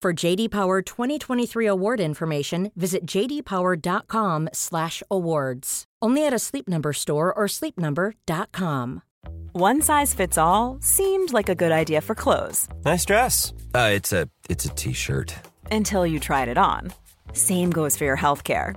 For JD Power 2023 award information, visit jdpower.com/awards. Only at a Sleep Number store or sleepnumber.com. One size fits all seemed like a good idea for clothes Nice dress. Uh, it's a it's a t-shirt. until you tried it on. Same goes for your healthcare.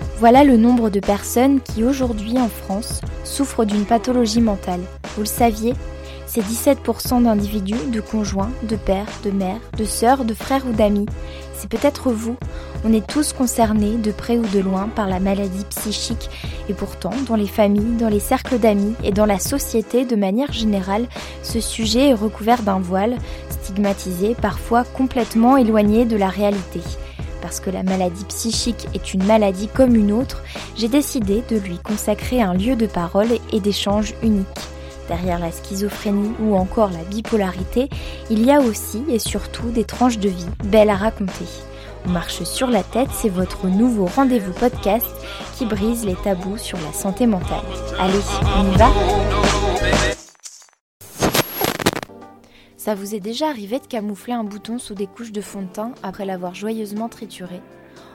Voilà le nombre de personnes qui aujourd'hui en France souffrent d'une pathologie mentale. Vous le saviez C'est 17% d'individus, de conjoints, de pères, de mères, de sœurs, de frères ou d'amis. C'est peut-être vous. On est tous concernés, de près ou de loin, par la maladie psychique. Et pourtant, dans les familles, dans les cercles d'amis et dans la société de manière générale, ce sujet est recouvert d'un voile, stigmatisé, parfois complètement éloigné de la réalité parce que la maladie psychique est une maladie comme une autre, j'ai décidé de lui consacrer un lieu de parole et d'échange unique. Derrière la schizophrénie ou encore la bipolarité, il y a aussi et surtout des tranches de vie belles à raconter. On marche sur la tête, c'est votre nouveau rendez-vous podcast qui brise les tabous sur la santé mentale. Allez, on y va? Ça vous est déjà arrivé de camoufler un bouton sous des couches de fond de teint après l'avoir joyeusement trituré?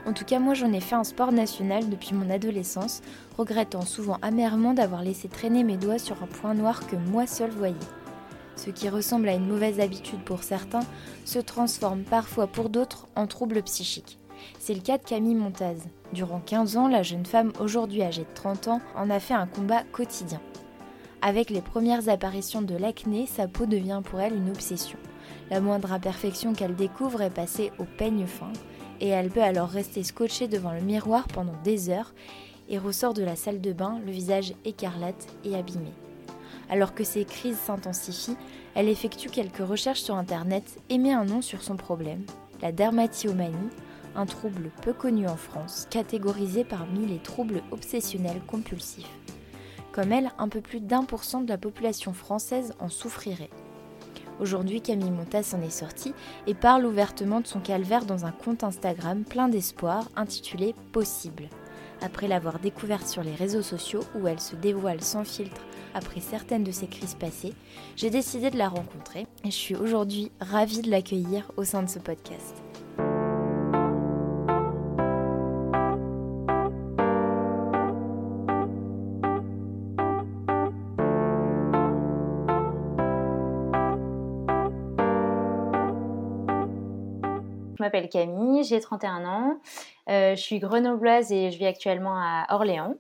En tout cas, moi j'en ai fait un sport national depuis mon adolescence, regrettant souvent amèrement d'avoir laissé traîner mes doigts sur un point noir que moi seul voyais. Ce qui ressemble à une mauvaise habitude pour certains se transforme parfois pour d'autres en troubles psychiques. C'est le cas de Camille Montaz. Durant 15 ans, la jeune femme, aujourd'hui âgée de 30 ans, en a fait un combat quotidien. Avec les premières apparitions de l'acné, sa peau devient pour elle une obsession. La moindre imperfection qu'elle découvre est passée au peigne fin, et elle peut alors rester scotchée devant le miroir pendant des heures et ressort de la salle de bain le visage écarlate et abîmé. Alors que ses crises s'intensifient, elle effectue quelques recherches sur internet et met un nom sur son problème, la dermatillomanie, un trouble peu connu en France, catégorisé parmi les troubles obsessionnels compulsifs. Comme elle, un peu plus d'un pour cent de la population française en souffrirait. Aujourd'hui, Camille Montas s'en est sortie et parle ouvertement de son calvaire dans un compte Instagram plein d'espoir intitulé Possible. Après l'avoir découverte sur les réseaux sociaux où elle se dévoile sans filtre après certaines de ses crises passées, j'ai décidé de la rencontrer et je suis aujourd'hui ravie de l'accueillir au sein de ce podcast. M'appelle Camille, j'ai 31 ans, euh, je suis grenobloise et je vis actuellement à Orléans.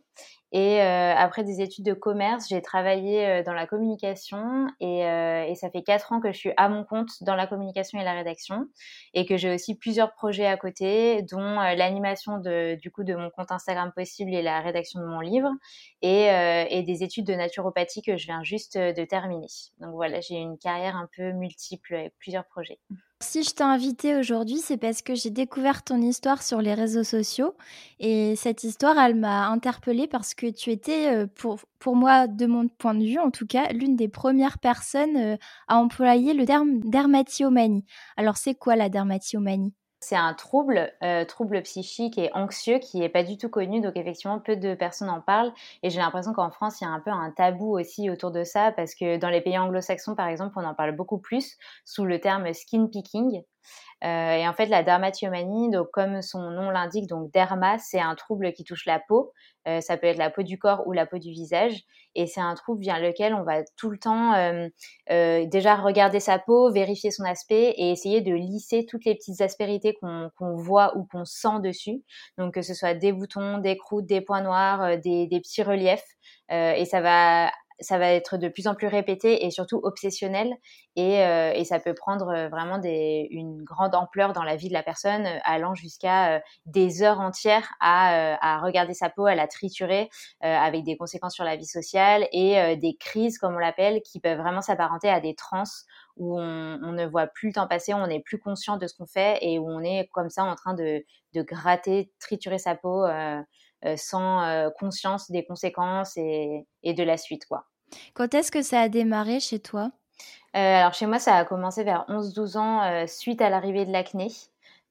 Et euh, après des études de commerce, j'ai travaillé euh, dans la communication et, ça fait quatre ans que je suis à mon compte dans la communication et la rédaction et que j'ai aussi plusieurs projets à côté, dont l'animation du coup de mon compte Instagram possible et la rédaction de mon livre et, et des études de naturopathie que je viens juste de terminer. Donc voilà, j'ai une carrière un peu multiple avec plusieurs projets. Si je t'ai invité aujourd'hui, c'est parce que j'ai découvert ton histoire sur les réseaux sociaux. Et cette histoire, elle m'a interpellée parce que tu étais, pour, pour moi, de mon point de vue en tout cas, l'une des premières personnes à employer le terme dermatillomanie. Alors, c'est quoi la dermatillomanie C'est un trouble, euh, trouble psychique et anxieux qui n'est pas du tout connu, donc effectivement peu de personnes en parlent. Et j'ai l'impression qu'en France, il y a un peu un tabou aussi autour de ça, parce que dans les pays anglo-saxons, par exemple, on en parle beaucoup plus sous le terme skin picking. Euh, et en fait, la dermatillomanie, donc comme son nom l'indique, donc derma, c'est un trouble qui touche la peau. Euh, ça peut être la peau du corps ou la peau du visage. Et c'est un trouble via lequel on va tout le temps euh, déjà regarder sa peau, vérifier son aspect et essayer de lisser toutes les petites aspérités qu'on voit ou qu'on sent dessus. Donc que ce soit des boutons, des croûtes, des points noirs, des petits reliefs. et ça va ça va être de plus en plus répété et surtout obsessionnel et, euh, et ça peut prendre euh, vraiment des, une grande ampleur dans la vie de la personne, euh, allant jusqu'à des heures entières à, à, regarder sa peau, à la triturer, avec des conséquences sur la vie sociale et des crises, comme on l'appelle, qui peuvent vraiment s'apparenter à des trans où on, on, ne voit plus le temps passer, on n'est plus conscient de ce qu'on fait et où on est comme ça en train de, de gratter, triturer sa peau. Euh, sans euh, conscience des conséquences et, et, de la suite. Quoi. Quand est-ce que ça a démarré chez toi? Euh, Alors chez moi, ça a commencé vers 11-12 ans suite à l'arrivée de l'acné.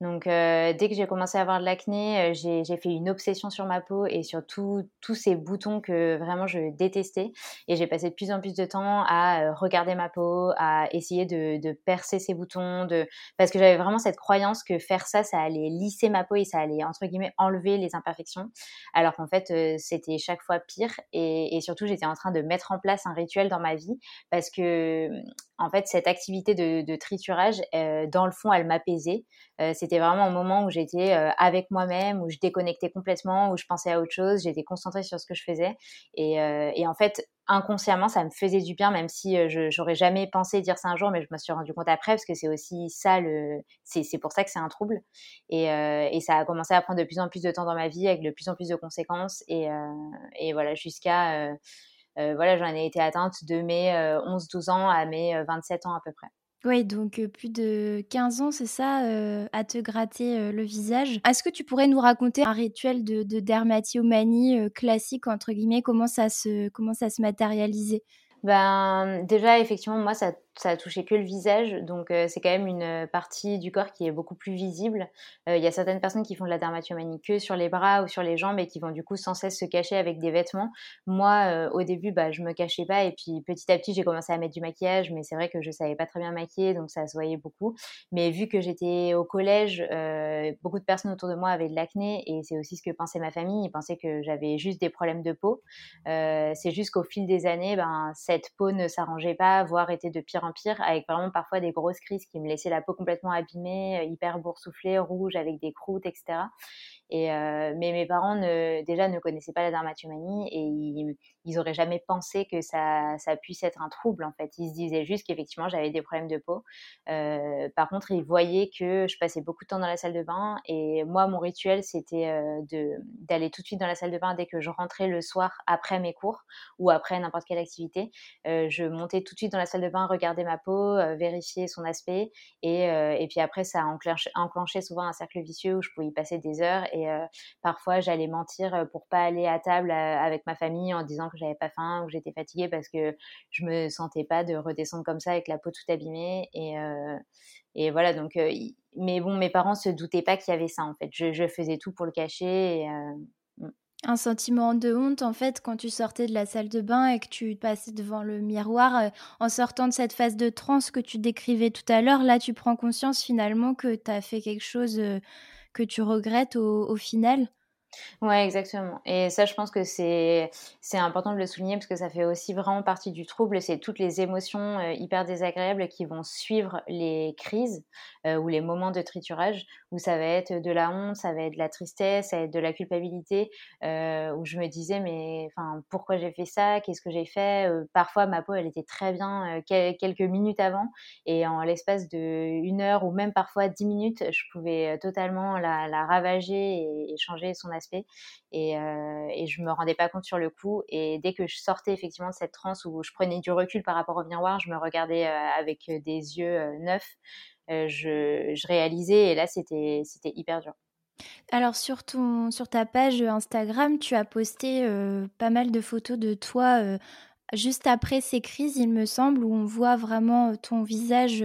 Donc, euh, dès que j'ai commencé à avoir de l'acné, euh, j'ai fait une obsession sur ma peau et sur tous ces boutons que vraiment je détestais. Et j'ai passé de plus en plus de temps à euh, regarder ma peau, à essayer de, percer ces boutons, parce que j'avais vraiment cette croyance que faire ça, ça allait lisser ma peau et ça allait, entre guillemets, enlever les imperfections. Alors qu'en fait, c'était chaque fois pire. Et, surtout, j'étais en train de mettre en place un rituel dans ma vie parce que en fait, cette activité de, triturage, dans le fond, elle m'apaisait. C'était vraiment un moment où j'étais euh, avec moi-même, où je déconnectais complètement, où je pensais à autre chose, j'étais concentrée sur ce que je faisais. Et, en fait, inconsciemment, ça me faisait du bien, même si je j'aurais jamais pensé dire ça un jour, mais je me suis rendu compte après, parce que c'est aussi ça, le, c'est pour ça que c'est un trouble. Et, ça a commencé à prendre de plus en plus de temps dans ma vie, avec de plus en plus de conséquences. Et, voilà, jusqu'à euh, voilà, j'en ai été atteinte de mes 11-12 euh, ans à mes 27 euh, ans à peu près. Oui, donc plus de 15 ans, c'est ça, à te gratter le visage. Est-ce que tu pourrais nous raconter un rituel de, de classique, entre guillemets, comment ça se, comment ça se matérialisait? Ben, déjà, effectivement, moi, ça ça a touché que le visage, donc euh, c'est quand même une partie du corps qui est beaucoup plus visible. Euh, il y a certaines personnes qui font de la dermatomanie que sur les bras ou sur les jambes et qui vont du coup sans cesse se cacher avec des vêtements. Moi, euh, au début, bah, je me cachais pas et puis petit à petit, j'ai commencé à mettre du maquillage, mais c'est vrai que je savais pas très bien maquiller, donc ça se voyait beaucoup. Mais vu que j'étais au collège, beaucoup de personnes autour de moi avaient de l'acné et c'est aussi ce que pensait ma famille. Ils pensaient que j'avais juste des problèmes de peau. c'est juste qu'au fil des années, ben, cette peau ne s'arrangeait pas, voire était de pire avec vraiment parfois des grosses crises qui me laissaient la peau complètement abîmée, euh, hyper boursouflée, rouge, avec des croûtes, etc. Euh, mais mes parents ne, déjà ne connaissaient pas la dermatomanie et ils, ils auraient jamais pensé que ça, puisse être un trouble en fait. Ils se disaient juste qu'effectivement j'avais des problèmes de peau. Euh, par contre, ils voyaient que je passais beaucoup de temps dans la salle de bain et moi mon rituel c'était euh, d'aller tout de suite dans la salle de bain dès que je rentrais le soir après mes cours ou après n'importe quelle activité. Je montais tout de suite dans la salle de bain, regarder ma peau, vérifier son aspect et, puis après ça enclenchait souvent un cercle vicieux où je pouvais y passer des heures et euh, parfois j'allais mentir euh, pour pas aller à table euh, avec ma famille en disant que j'avais pas faim ou que j'étais fatiguée parce que je me sentais pas de redescendre comme ça avec la peau tout abîmée et voilà donc mais bon mes parents se doutaient pas qu'il y avait ça en fait je, faisais tout pour le cacher mm. un sentiment de honte en fait quand tu sortais de la salle de bain et que tu passais devant le miroir en sortant de cette phase de transe que tu décrivais tout à l'heure là tu prends conscience finalement que tu as fait quelque chose que tu regrettes au, final? Ouais, exactement. Et ça, je pense que c'est c'est important de le souligner parce que ça fait aussi vraiment partie du trouble. C'est toutes les émotions euh, hyper désagréables qui vont suivre les crises euh, ou les moments de triturage, où ça va être de la honte, ça va être de la tristesse, ça va être de la culpabilité, euh, où je me disais mais enfin pourquoi j'ai fait ça, qu'est-ce que j'ai fait? parfois ma peau elle était très bien quelques minutes avant et en l'espace de une heure ou même parfois dix minutes, je pouvais totalement la, ravager et changer son aspect et, euh, et je me rendais pas compte sur le coup. Et dès que je sortais effectivement de cette transe où je prenais du recul par rapport au miroir, je me regardais euh, avec des yeux euh, neufs, je, je, réalisais et là c'était c'était hyper dur. Alors sur, ton, sur ta page Instagram, tu as posté pas mal de photos de toi juste après ces crises, il me semble, où on voit vraiment ton visage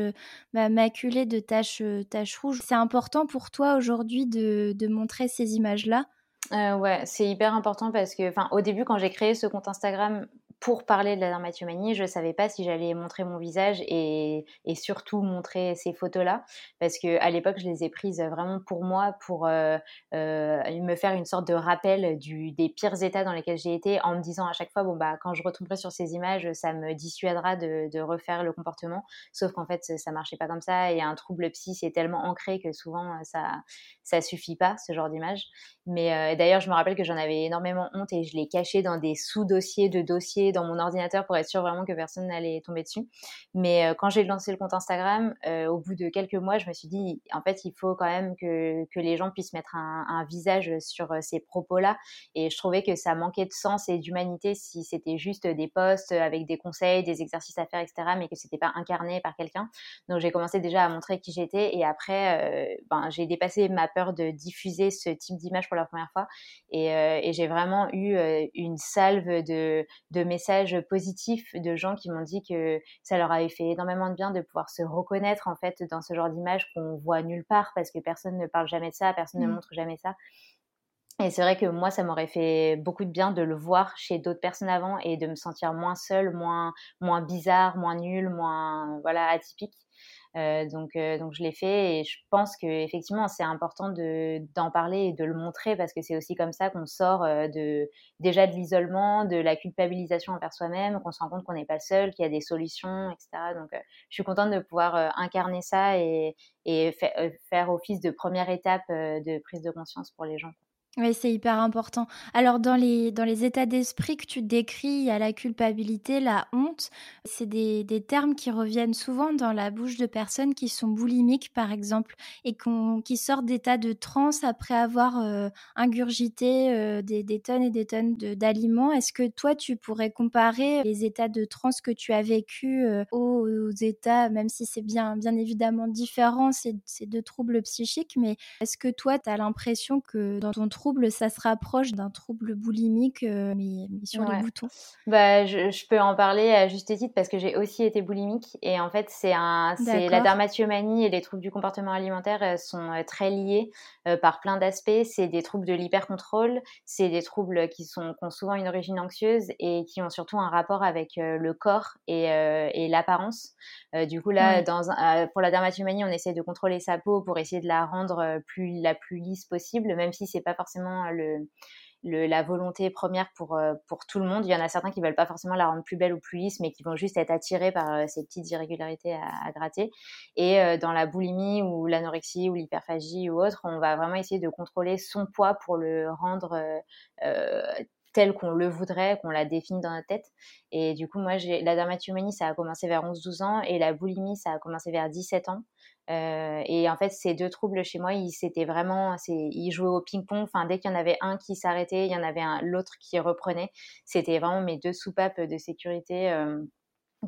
bah, maculé de taches, taches rouges. C'est important pour toi aujourd'hui de, de montrer ces images-là? Euh, ouais, c'est hyper important parce que, enfin, au début, quand j'ai créé ce compte Instagram, pour parler de la dermatomanie, je ne savais pas si j'allais montrer mon visage et, surtout montrer ces photos-là, parce que à l'époque, je les ai prises vraiment pour moi, pour euh, euh, me faire une sorte de rappel des pires états dans lesquels j'ai été, en me disant à chaque fois, bon bah, quand je retomberai sur ces images, ça me dissuadera de, de refaire le comportement. Sauf qu'en fait, ça marchait pas comme ça, et un trouble psy, c'est tellement ancré que souvent, ça, ça suffit pas ce genre d'image. Mais euh, d'ailleurs, je me rappelle que j'en avais énormément honte et je l'ai caché dans des sous-dossiers de dossiers dans mon ordinateur pour être sûr vraiment que personne n'allait tomber dessus. Mais euh, quand j'ai lancé le compte Instagram, euh, au bout de quelques mois, je me suis dit, en fait, il faut quand même que, que les gens puissent mettre un, visage sur euh, ces propos-là. Et je trouvais que ça manquait de sens et d'humanité si c'était juste des posts avec des conseils, des exercices à faire, etc., mais que c'était pas incarné par quelqu'un. Donc j'ai commencé déjà à montrer qui j'étais et après, ben, j'ai dépassé ma peur de diffuser ce type d'image pour la première fois. Et, et j'ai vraiment eu une salve de, de messages positifs de gens qui m'ont dit que ça leur avait fait énormément de bien de pouvoir se reconnaître en fait dans ce genre d'image qu'on voit nulle part parce que personne ne parle jamais de ça, personne ne mmh. montre jamais ça. Et c'est vrai que moi, ça m'aurait fait beaucoup de bien de le voir chez d'autres personnes avant et de me sentir moins seule, moins, moins bizarre, moins nulle, moins voilà atypique. Euh, donc, euh, donc je l'ai fait et je pense que effectivement c'est important de d'en parler et de le montrer parce que c'est aussi comme ça qu'on sort euh, de déjà de l'isolement, de la culpabilisation envers soi-même, qu'on se rend compte qu'on n'est pas seul, qu'il y a des solutions, etc. Donc je suis contente de pouvoir incarner ça et, et faire office de première étape de prise de conscience pour les gens. Oui, c'est hyper important. Alors, dans les, dans les états d'esprit que tu décris, il y a la culpabilité, la honte. C'est des, des termes qui reviennent souvent dans la bouche de personnes qui sont boulimiques, par exemple, et qui sortent d'état de transe après avoir euh, ingurgité euh, des, des, tonnes et des tonnes d'aliments. Est-ce que toi, tu pourrais comparer les états de transe que tu as vécu euh, aux, états, même si c'est bien, bien évidemment différent, c'est deux troubles psychiques, mais est-ce que toi, tu as l'impression que dans ton trouble, ça se rapproche d'un trouble boulimique, euh, mais, sur les boutons. Bah, je, peux en parler à juste titre parce que j'ai aussi été boulimique et en fait, c'est un, c'est la dermatillomanie et les troubles du comportement alimentaire euh, sont euh, très liés par plein d'aspects. C'est des troubles de l'hypercontrôle, c'est des troubles qui sont ont souvent une origine anxieuse et qui ont surtout un rapport avec le corps et, et l'apparence. du coup, là, dans pour la dermatillomanie, on essaie de contrôler sa peau pour essayer de la rendre plus la plus lisse possible, même si c'est pas forcément forcément le, la volonté première pour, euh, pour tout le monde. Il y en a certains qui veulent pas forcément la rendre plus belle ou plus lisse, mais qui vont juste être attirés par euh, ces petites irrégularités à, gratter. Et euh, dans la boulimie ou l'anorexie ou l'hyperphagie ou autre, on va vraiment essayer de contrôler son poids pour le rendre tel qu'on le voudrait, qu'on l'a défini dans notre tête. Et du coup, moi, la dermatillomanie, ça a commencé vers 11-12 ans et la boulimie, ça a commencé vers 17 ans. Euh, et en fait, ces deux troubles chez moi, ils c'était vraiment, ils jouaient au ping-pong. Enfin, dès qu'il y en avait un qui s'arrêtait, il y en avait un l'autre qui reprenait. C'était vraiment mes deux soupapes de sécurité. Euh,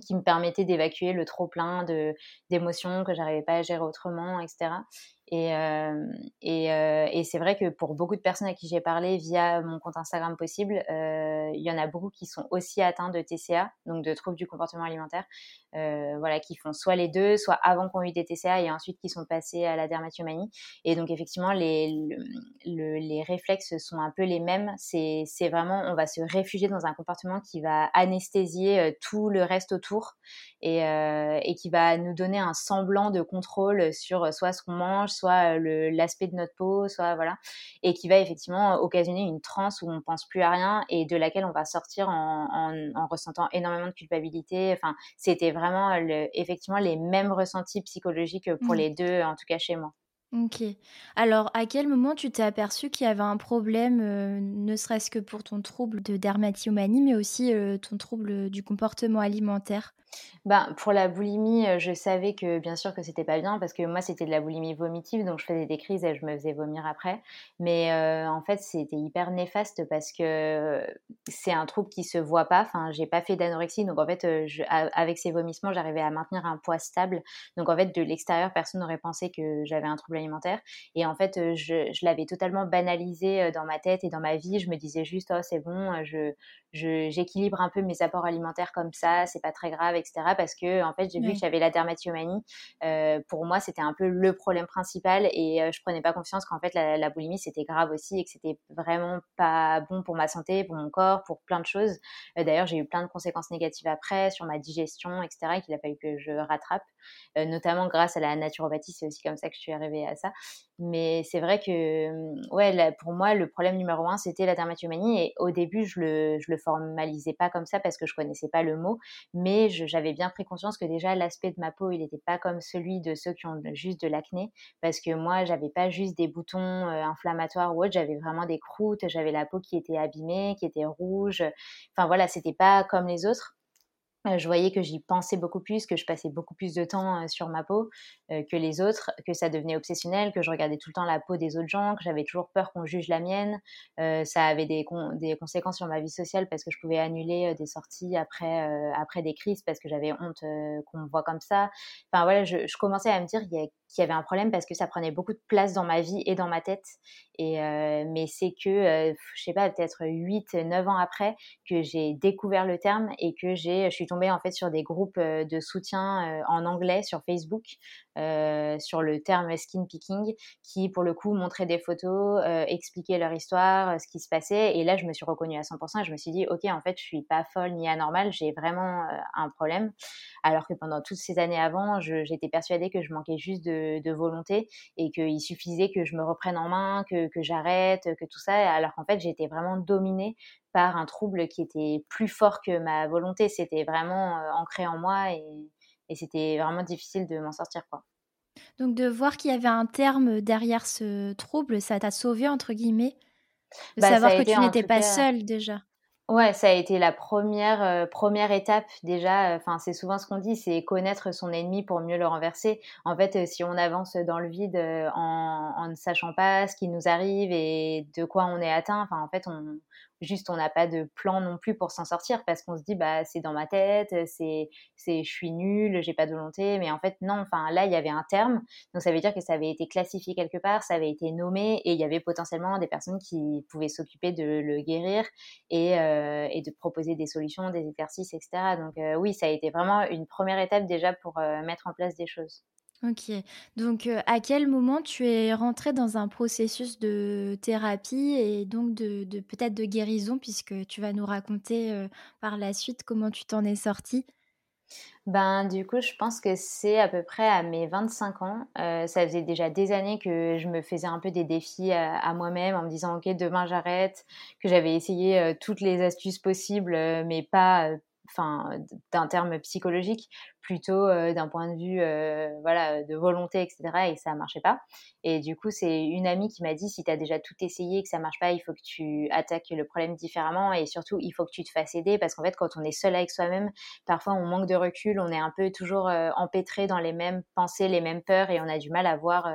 qui me permettaient d'évacuer le trop plein d'émotions que j'arrivais pas à gérer autrement, etc. Et, euh, et, euh, et c'est vrai que pour beaucoup de personnes à qui j'ai parlé via mon compte Instagram possible, euh, il y en a beaucoup qui sont aussi atteints de TCA, donc de troubles du comportement alimentaire, voilà, qui font soit les deux, soit avant qu'on eu des TCA et ensuite qui sont passés à la dermatomanie. Et donc effectivement, les, le, les réflexes sont un peu les mêmes. C'est vraiment, on va se réfugier dans un comportement qui va anesthésier tout le reste autour et, et qui va nous donner un semblant de contrôle sur soit ce qu'on mange, soit euh, l'aspect de notre peau, soit voilà, et qui va effectivement occasionner une transe où on pense plus à rien et de laquelle on va sortir en, en, ressentant énormément de culpabilité. Enfin, c'était vraiment le, effectivement les mêmes ressentis psychologiques pour mmh. les deux, en tout cas chez moi. Ok. Alors, à quel moment tu t'es aperçu qu'il y avait un problème, euh, ne serait-ce que pour ton trouble de dermatillomanie, mais aussi euh, ton trouble du comportement alimentaire? Ben, pour la boulimie, euh, je savais que bien sûr que c'était pas bien parce que moi c'était de la boulimie vomitive donc je faisais des crises et je me faisais vomir après. Mais en fait c'était hyper néfaste parce que c'est un trouble qui se voit pas. Enfin j'ai pas fait d'anorexie donc en fait avec ces vomissements j'arrivais à maintenir un poids stable. Donc en fait de l'extérieur personne n'aurait pensé que j'avais un trouble alimentaire et en fait je, je l'avais totalement banalisé dans ma tête et dans ma vie. Je me disais juste oh c'est bon je j'équilibre un peu mes apports alimentaires comme ça c'est pas très grave etc parce que en fait j'ai vu que j'avais la dermatomanie. Euh, pour moi, c'était un peu le problème principal et euh, je prenais pas confiance qu'en fait la, boulimie c'était grave aussi et que c'était vraiment pas bon pour ma santé, pour mon corps, pour plein de choses. Euh, d'ailleurs, j'ai eu plein de conséquences négatives après sur ma digestion, etc. qu'il a fallu que je rattrape, notamment grâce à la naturopathie. C'est aussi comme ça que je suis arrivée à ça. Mais c'est vrai que, ouais, pour moi, le problème numéro un, c'était la dermatomanie. Et au début, je le, je le formalisais pas comme ça parce que je connaissais pas le mot, mais j'avais bien pris conscience que déjà l'aspect de ma peau, il n'était pas comme celui de ceux qui ont juste de l'acné, parce que moi, j'avais pas juste des boutons euh, inflammatoires ou autre, j'avais vraiment des croûtes, j'avais la peau qui était abîmée, qui était rouge. Enfin voilà, c'était pas comme les autres. Euh, je voyais que j'y pensais beaucoup plus, que je passais beaucoup plus de temps euh, sur ma peau euh, que les autres, que ça devenait obsessionnel, que je regardais tout le temps la peau des autres gens, que j'avais toujours peur qu'on juge la mienne. ça avait des, conséquences sur ma vie sociale parce que je pouvais annuler des sorties après, après des crises parce que j'avais honte qu'on me voit comme ça. Enfin voilà, je, je commençais à me dire qu'il y, qu'il y avait un problème parce que ça prenait beaucoup de place dans ma vie et dans ma tête. Et, mais c'est que, je sais pas, peut-être 8, 9 ans après que j'ai découvert le terme et que je suis tombée en fait sur des groupes de soutien en anglais sur Facebook euh, sur le terme skin picking, qui pour le coup montraient des photos, euh, expliquaient leur histoire, euh, ce qui se passait. Et là, je me suis reconnue à 100% et je me suis dit, ok, en fait, je suis pas folle ni anormale, j'ai vraiment un problème. Alors que pendant toutes ces années avant, j'étais persuadée que je manquais juste de, de volonté et qu'il suffisait que je me reprenne en main, que, que j'arrête, que tout ça. Alors qu'en fait, j'étais vraiment dominée par un trouble qui était plus fort que ma volonté. C'était vraiment ancré en moi et, et c'était vraiment difficile de m'en sortir quoi. Donc de voir qu'il y avait un terme derrière ce trouble, ça t'a sauvé entre guillemets? De bah, savoir que tu n'étais pas seule déjà. Ouais, ça a été la première euh, première étape déjà. Enfin, c'est souvent ce qu'on dit, c'est connaître son ennemi pour mieux le renverser. En fait, euh, si on avance dans le vide euh, en, en, ne sachant pas ce qui nous arrive et de quoi on est atteint, enfin, en fait, on, juste on n'a pas de plan non plus pour s'en sortir parce qu'on se dit bah c'est dans ma tête, c'est c'est je suis nulle, j'ai pas de volonté, mais en fait non, enfin là il y avait un terme, donc ça veut dire que ça avait été classifié quelque part, ça avait été nommé et il y avait potentiellement des personnes qui pouvaient s'occuper de le guérir et, euh, et de proposer des solutions, des exercices, etc. Donc euh, oui, ça a été vraiment une première étape déjà pour euh, mettre en place des choses. Ok. Donc, euh, à quel moment tu es rentrée dans un processus de thérapie et donc de, peut-être de guérison, puisque tu vas nous raconter euh, par la suite comment tu t'en es sortie? Ben, du coup, je pense que c'est à peu près à mes 25 ans. Euh, ça faisait déjà des années que je me faisais un peu des défis à, moi-même en me disant, OK, demain j'arrête, que j'avais essayé toutes les astuces possibles, mais pas, enfin, d'un terme psychologique, plutôt d'un point de vue voilà de volonté etc et ça marchait pas. Et du coup c'est une amie qui m'a dit si tu as déjà tout essayé et que ça marche pas il faut que tu attaques le problème différemment et surtout il faut que tu te fasses aider parce qu'en fait quand on est seul avec soi-même parfois on manque de recul on est un peu toujours empêtré dans les mêmes pensées les mêmes peurs et on a du mal à voir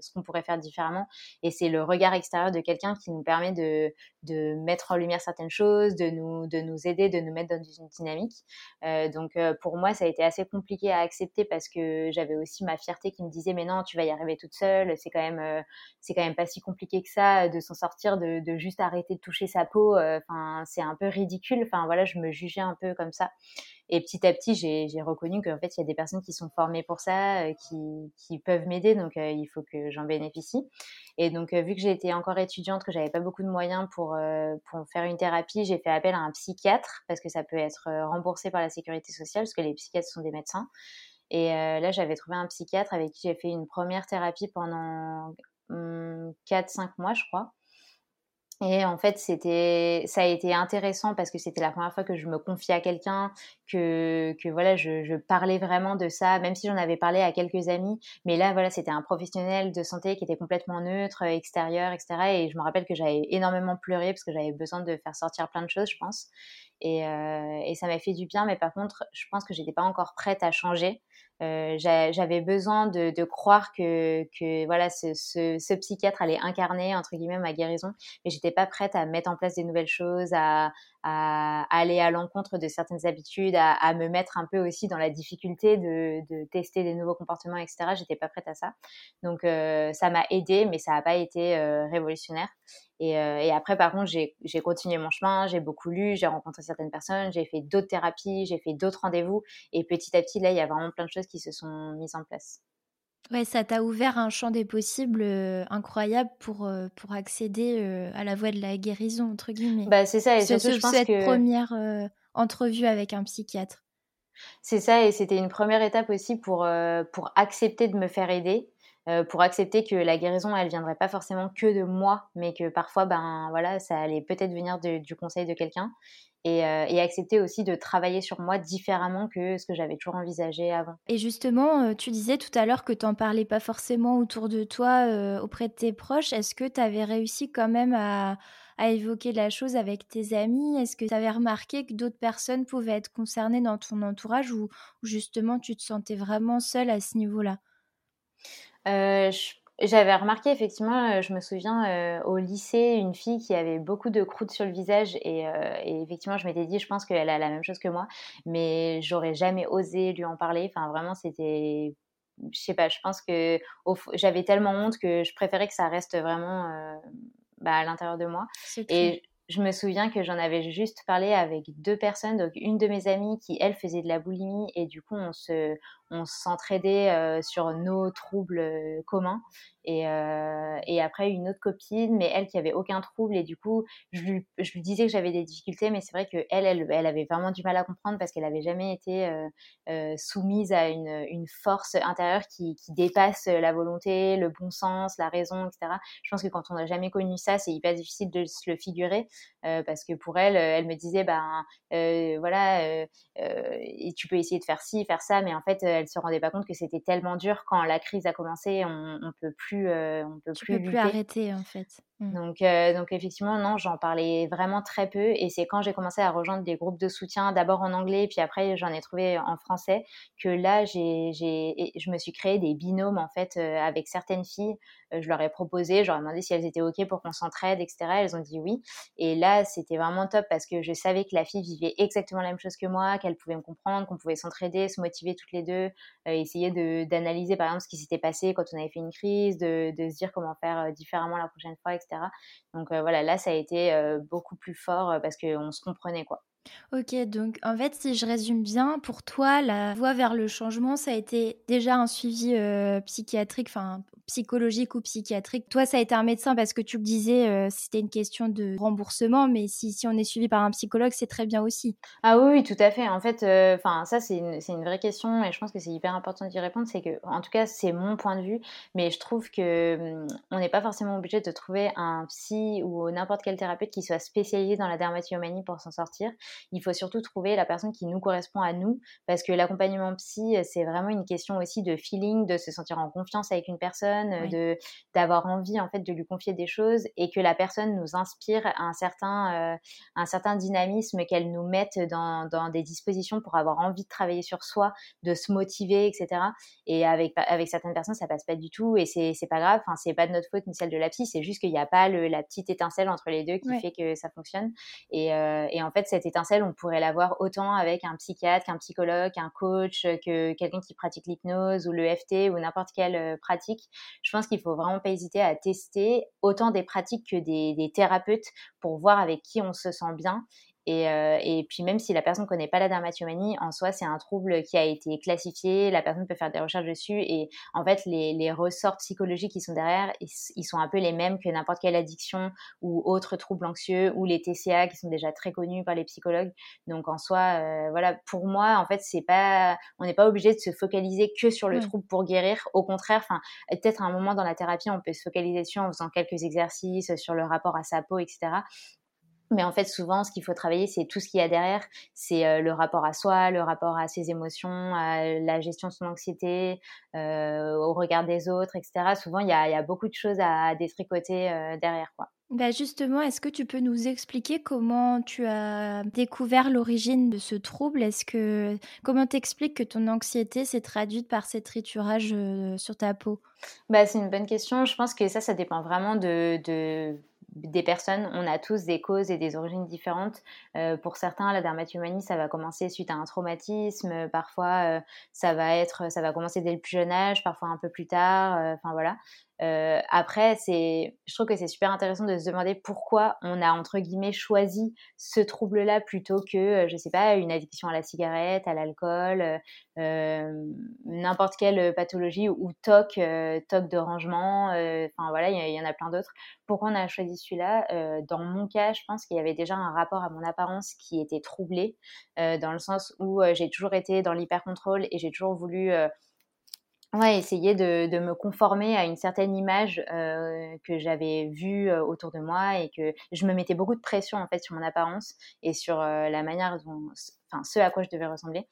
ce qu'on pourrait faire différemment. Et c'est le regard extérieur de quelqu'un qui nous permet de de mettre en lumière certaines choses de nous de nous aider de nous mettre dans une dynamique. Donc pour moi ça a été assez compliqué à accepter parce que j'avais aussi ma fierté qui me disait mais non tu vas y arriver toute seule c'est quand même euh, c'est quand même pas si compliqué que ça de s'en sortir de, de, juste arrêter de toucher sa peau euh, enfin c'est un peu ridicule enfin voilà je me jugeais un peu comme ça et petit à petit, j'ai reconnu qu'en fait, il y a des personnes qui sont formées pour ça, euh, qui, peuvent m'aider, donc euh, il faut que j'en bénéficie. Et donc, euh, vu que j'étais encore étudiante, que j'avais pas beaucoup de moyens pour, faire une thérapie, j'ai fait appel à un psychiatre, parce que ça peut être remboursé par la sécurité sociale, parce que les psychiatres sont des médecins. Et là, j'avais trouvé un psychiatre avec qui j'ai fait une première thérapie pendant 4-5 hum, mois, je crois. Et en fait, c'était, ça a été intéressant parce que c'était la première fois que je me confiais à quelqu'un, que, voilà, je, parlais vraiment de ça, même si j'en avais parlé à quelques amis. Mais là, voilà, c'était un professionnel de santé qui était complètement neutre, extérieur, etc. Et je me rappelle que j'avais énormément pleuré parce que j'avais besoin de faire sortir plein de choses, je pense. et, et ça m'a fait du bien. Mais par contre, je pense que j'étais pas encore prête à changer. Euh, j'avais besoin de, croire que, voilà ce, ce, ce, psychiatre allait incarner entre guillemets ma guérison, mais j'étais pas prête à mettre en place des nouvelles choses, à, à, aller à l'encontre de certaines habitudes, à, me mettre un peu aussi dans la difficulté de, tester des nouveaux comportements, etc. J'étais pas prête à ça, donc euh, ça m'a aidé, mais ça n'a pas été euh, révolutionnaire. Et, euh, et, après, par contre, j'ai continué mon chemin, j'ai beaucoup lu, j'ai rencontré certaines personnes, j'ai fait d'autres thérapies, j'ai fait d'autres rendez-vous. Et petit à petit, là, il y a vraiment plein de choses qui se sont mises en place. Ouais, ça t'a ouvert un champ des possibles euh, incroyable pour, euh, pour accéder à la voie de la guérison, entre guillemets. Bah, c'est ça, et surtout, je pense cette que... première entrevue avec un psychiatre. C'est ça, et c'était une première étape aussi pour, pour accepter de me faire aider. Euh, pour accepter que la guérison, elle viendrait pas forcément que de moi, mais que parfois, ben voilà, ça allait peut-être venir du conseil de quelqu'un. Et, euh, et, accepter aussi de travailler sur moi différemment que ce que j'avais toujours envisagé avant. Et justement, euh, tu disais tout à l'heure que tu n'en parlais pas forcément autour de toi, auprès de tes proches. Est-ce que tu avais réussi quand même à, à, évoquer la chose avec tes amis? Est-ce que tu avais remarqué que d'autres personnes pouvaient être concernées dans ton entourage ou, ou justement tu te sentais vraiment seule à ce niveau-là? Euh, j'avais remarqué effectivement, euh, je me souviens euh, au lycée, une fille qui avait beaucoup de croûtes sur le visage et, effectivement je m'étais dit, je pense qu'elle a la même chose que moi, mais j'aurais jamais osé lui en parler. Enfin vraiment c'était, je sais pas, je pense que j'avais tellement honte que je préférais que ça reste vraiment bah, à l'intérieur de moi. Et je me souviens que j'en avais juste parlé avec deux personnes, donc une de mes amies qui elle faisait de la boulimie et du coup on se on s'entraidait euh, sur nos troubles euh, communs et, euh, et après une autre copine mais elle qui avait aucun trouble et du coup je lui, disais que j'avais des difficultés mais c'est vrai que elle, elle avait vraiment du mal à comprendre parce qu'elle avait jamais été soumise à une, une force intérieure qui, qui dépasse la volonté le bon sens la raison etc je pense que quand on n'a jamais connu ça c'est hyper difficile de se le figurer parce que pour elle elle me disait ben voilà et tu peux essayer de faire ci faire ça mais en fait elle se rendait pas compte que c'était tellement dur quand la crise a commencé, on, on peut plus, euh, on peut tu plus, peux plus arrêter en fait. Mmh. Donc, euh, donc effectivement, non, j'en parlais vraiment très peu. Et c'est quand j'ai commencé à rejoindre des groupes de soutien, d'abord en anglais, puis après j'en ai trouvé en français, que là, j'ai, j'ai, je me suis créé des binômes en fait euh, avec certaines filles. Euh, je leur ai proposé, ai demandé si elles étaient ok pour qu'on s'entraide, etc. Elles ont dit oui. Et là, c'était vraiment top parce que je savais que la fille vivait exactement la même chose que moi, qu'elle pouvait me comprendre, qu'on pouvait s'entraider, se motiver toutes les deux, essayer de, d'analyser par exemple ce qui s'était passé quand on avait fait une crise, de, de se dire comment faire différemment la prochaine fois, etc. Donc euh, voilà, là, ça a été euh, beaucoup plus fort euh, parce qu'on se comprenait, quoi. Ok, donc en fait, si je résume bien, pour toi, la voie vers le changement, ça a été déjà un suivi psychiatrique, enfin psychologique ou psychiatrique. Toi, ça a été un médecin parce que tu le disais, euh, c'était une question de remboursement, mais si, si on est suivi par un psychologue, c'est très bien aussi. Ah oui, oui tout à fait. En fait, euh, enfin ça, c'est une, une, vraie question et je pense que c'est hyper important d'y répondre. C'est que, en tout cas, c'est mon point de vue, mais je trouve que hum, on n'est pas forcément obligé de trouver un psy ou n'importe quel thérapeute qui soit spécialisé dans la dermatillomanie pour s'en sortir. Il faut surtout trouver la personne qui nous correspond à nous, parce que l'accompagnement psy, c'est vraiment une question aussi de feeling, de se sentir en confiance avec une personne de d'avoir envie en fait de lui confier des choses et que la personne nous inspire un certain euh, un certain dynamisme, qu'elle nous mette dans, dans des dispositions pour avoir envie de travailler sur soi, de se motiver, etc. Et avec avec certaines personnes ça passe pas du tout et c'est c'est pas grave, enfin c'est pas de notre faute ni celle de la psy, c'est juste qu'il n'y a pas le, la petite étincelle entre les deux qui fait que ça fonctionne. Et, euh, et en fait cette étincelle on pourrait l'avoir autant avec un psychiatre qu'un psychologue, qu'un coach, que quelqu'un qui pratique l'hypnose ou le FT ou n'importe quelle euh, pratique. Je pense qu'il faut vraiment pas hésiter à tester autant des pratiques que des thérapeutes pour voir avec qui on se sent bien et, euh, et, puis même si la personne ne connaît pas la dermatomanie, en soi, c'est un trouble qui a été classifié, la personne peut faire des recherches dessus et en fait, les, les ressorts psychologiques qui sont derrière, ils, sont un peu les mêmes que n'importe quelle addiction ou autre trouble anxieux ou les TCA qui sont déjà très connus par les psychologues. Donc en soi, euh, voilà, pour moi, en fait, c'est pas, on n'est pas obligé de se focaliser que sur le trouble pour guérir. Au contraire, enfin, peut-être à un moment dans la thérapie, on peut se focaliser dessus en faisant quelques exercices sur le rapport à sa peau, etc. Mais en fait, souvent, ce qu'il faut travailler, c'est tout ce qu'il y a derrière. C'est euh, le rapport à soi, le rapport à ses émotions, à la gestion de son anxiété, euh, au regard des autres, etc. Souvent, il y a, beaucoup de choses à détricoter euh, derrière. Quoi. Bah justement, est-ce que tu peux nous expliquer comment tu as découvert l'origine de ce trouble? Est-ce que comment t'expliques que ton anxiété s'est traduite par ces triturages sur ta peau? Bah c'est une bonne question. Je pense que ça, ça dépend vraiment de des personnes, on a tous des causes et des origines différentes. Euh, pour certains, la dermatomanie, ça va commencer suite à un traumatisme. Parfois, euh, ça va être, ça va commencer dès le plus jeune âge, parfois un peu plus tard. Euh, enfin voilà. Euh, après, je trouve que c'est super intéressant de se demander pourquoi on a entre guillemets choisi ce trouble-là plutôt que, euh, je sais pas, une addiction à la cigarette, à l'alcool, euh, n'importe quelle pathologie ou TOC, TOC de rangement. Enfin voilà, il y, en a plein d'autres. Pourquoi on a choisi celui-là? Dans mon cas, je pense qu'il y avait déjà un rapport à mon apparence qui était troublé, dans le sens où j'ai toujours été dans l'hyper-contrôle et j'ai toujours voulu Ouais, essayer de, de, me conformer à une certaine image euh, que j'avais vue euh, autour de moi et que je me mettais beaucoup de pression en fait sur mon apparence et sur euh, la manière dont, enfin, ce à quoi je devais ressembler.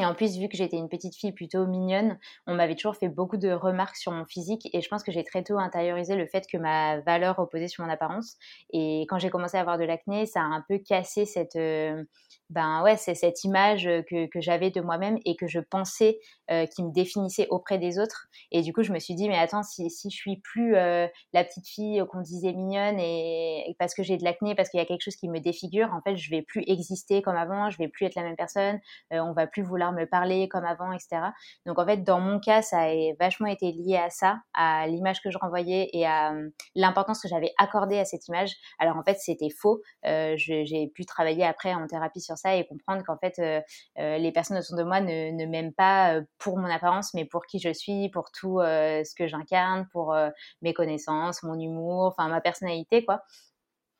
Et en plus, vu que j'étais une petite fille plutôt mignonne, on m'avait toujours fait beaucoup de remarques sur mon physique et je pense que j'ai très tôt intériorisé le fait que ma valeur reposait sur mon apparence. Et quand j'ai commencé à avoir de l'acné, ça a un peu cassé cette, euh, ben ouais, c'est cette image que, j'avais de moi-même et que je pensais euh, qui me définissait auprès des autres. Et du coup, je me suis dit, mais attends, si, si je suis plus euh, la petite fille qu'on disait mignonne parce que j'ai de l'acné, parce qu'il y a quelque chose qui me défigure, en fait, je vais plus exister comme avant, je vais plus être la même personne, on va plus vouloir me parler comme avant, etc. Donc en fait, dans mon cas, ça a vachement été lié à ça, à l'image que je renvoyais et à euh, l'importance que j'avais accordée à cette image. Alors en fait, c'était faux. Euh, j'ai pu travailler après en thérapie sur ça et comprendre qu'en fait, euh, les personnes autour de moi ne, ne m'aiment pas pour mon apparence, mais pour qui je suis, pour tout ce que j'incarne, pour mes connaissances, mon humour, enfin ma personnalité, quoi.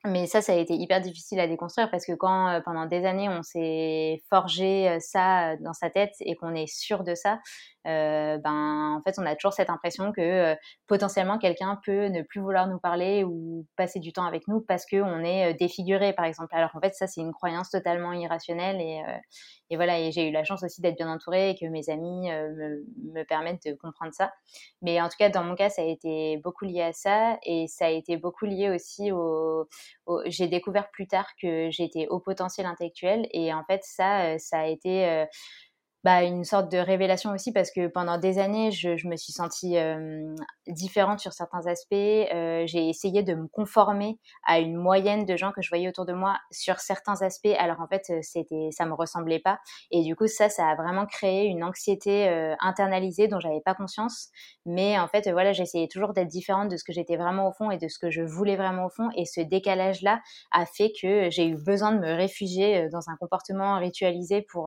Mais ça, ça a été hyper difficile à déconstruire parce que quand euh, pendant des années on s'est forgé euh, ça euh, dans sa tête et qu'on est sûr de ça, euh, ben en fait on a toujours cette impression que euh, potentiellement quelqu'un peut ne plus vouloir nous parler ou passer du temps avec nous parce qu'on est euh, défiguré par exemple. Alors en fait ça c'est une croyance totalement irrationnelle et, et voilà et j'ai eu la chance aussi d'être bien entourée et que mes amis me, me, permettent de comprendre ça. Mais en tout cas dans mon cas ça a été beaucoup lié à ça et ça a été beaucoup lié aussi au, au j'ai découvert plus tard que j'étais au potentiel intellectuel et en fait ça ça a été bah, une sorte de révélation aussi parce que pendant des années, je, je me suis sentie euh, différente sur certains aspects. Euh, j'ai essayé de me conformer à une moyenne de gens que je voyais autour de moi sur certains aspects. Alors en fait, c'était, ça me ressemblait pas. Et du coup, ça, ça a vraiment créé une anxiété euh, internalisée dont j'avais pas conscience. Mais en fait, voilà, j'essayais toujours d'être différente de ce que j'étais vraiment au fond et de ce que je voulais vraiment au fond. Et ce décalage-là a fait que j'ai eu besoin de me réfugier dans un comportement ritualisé pour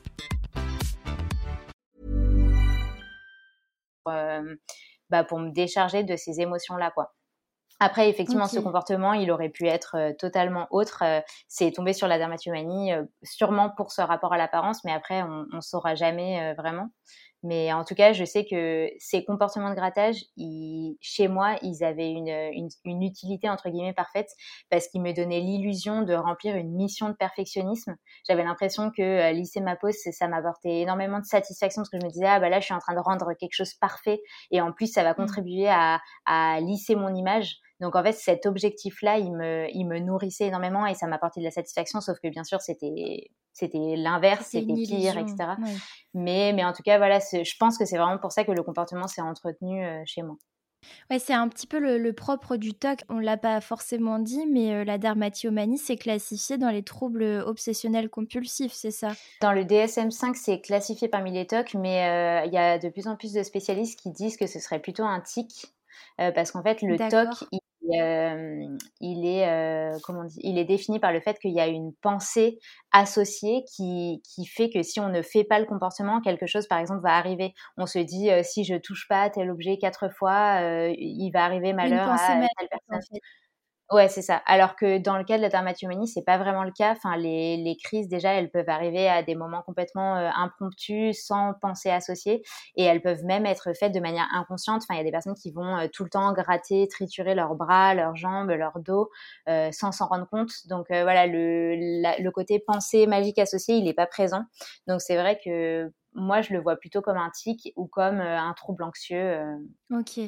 bah, pour me décharger de ces émotions-là, quoi. Après, effectivement, ce comportement, il aurait pu être euh, totalement autre. Euh, c'est tombé sur la dermatomanie, sûrement pour ce rapport à l'apparence, mais après, on ne saura jamais vraiment. Mais en tout cas, je sais que ces comportements de grattage, chez moi, ils avaient une, une, utilité entre guillemets parfaite parce qu'ils me donnaient l'illusion de remplir une mission de perfectionnisme. J'avais l'impression que euh, lisser ma pose, ça m'apportait énormément de satisfaction parce que je me disais ah bah là, je suis en train de rendre quelque chose parfait et en plus, ça va mmh. contribuer à, à lisser mon image. Donc en fait, cet objectif-là, il me, il me nourrissait énormément et ça m'apportait de la satisfaction, sauf que bien sûr, c'était c'était l'inverse, c'était pire, etc. Mais, mais en tout cas, voilà, je pense que c'est vraiment pour ça que le comportement s'est entretenu chez moi. Ouais, c'est un petit peu le, propre du TOC. On l'a pas forcément dit, mais euh, la dermatillomanie, c'est classifié dans les troubles obsessionnels compulsifs, c'est ça? Dans le DSM-5, c'est classifié parmi les TOC, mais euh, il y a de plus en plus de spécialistes qui disent que ce serait plutôt un tic, euh, parce qu'en fait, le TOC, il il, est, comment il est défini par le fait qu'il y a une pensée associée qui, qui, fait que si on ne fait pas le comportement, quelque chose, par exemple, va arriver. On se dit, si je touche pas tel objet quatre fois, il va arriver malheur à telle personne. Ouais, c'est ça. Alors que dans le cas de la dermatillomanie, c'est pas vraiment le cas. Enfin, les, les, crises, déjà, elles peuvent arriver à des moments complètement euh, impromptus, sans pensée associée, et elles peuvent même être faites de manière inconsciente. Enfin, il y a des personnes qui vont euh, tout le temps gratter, triturer leurs bras, leurs jambes, leur dos, euh, sans s'en rendre compte. Donc voilà, le, le côté pensée magique associée, il n'est pas présent. Donc c'est vrai que moi, je le vois plutôt comme un tic ou comme un trouble anxieux. Ok.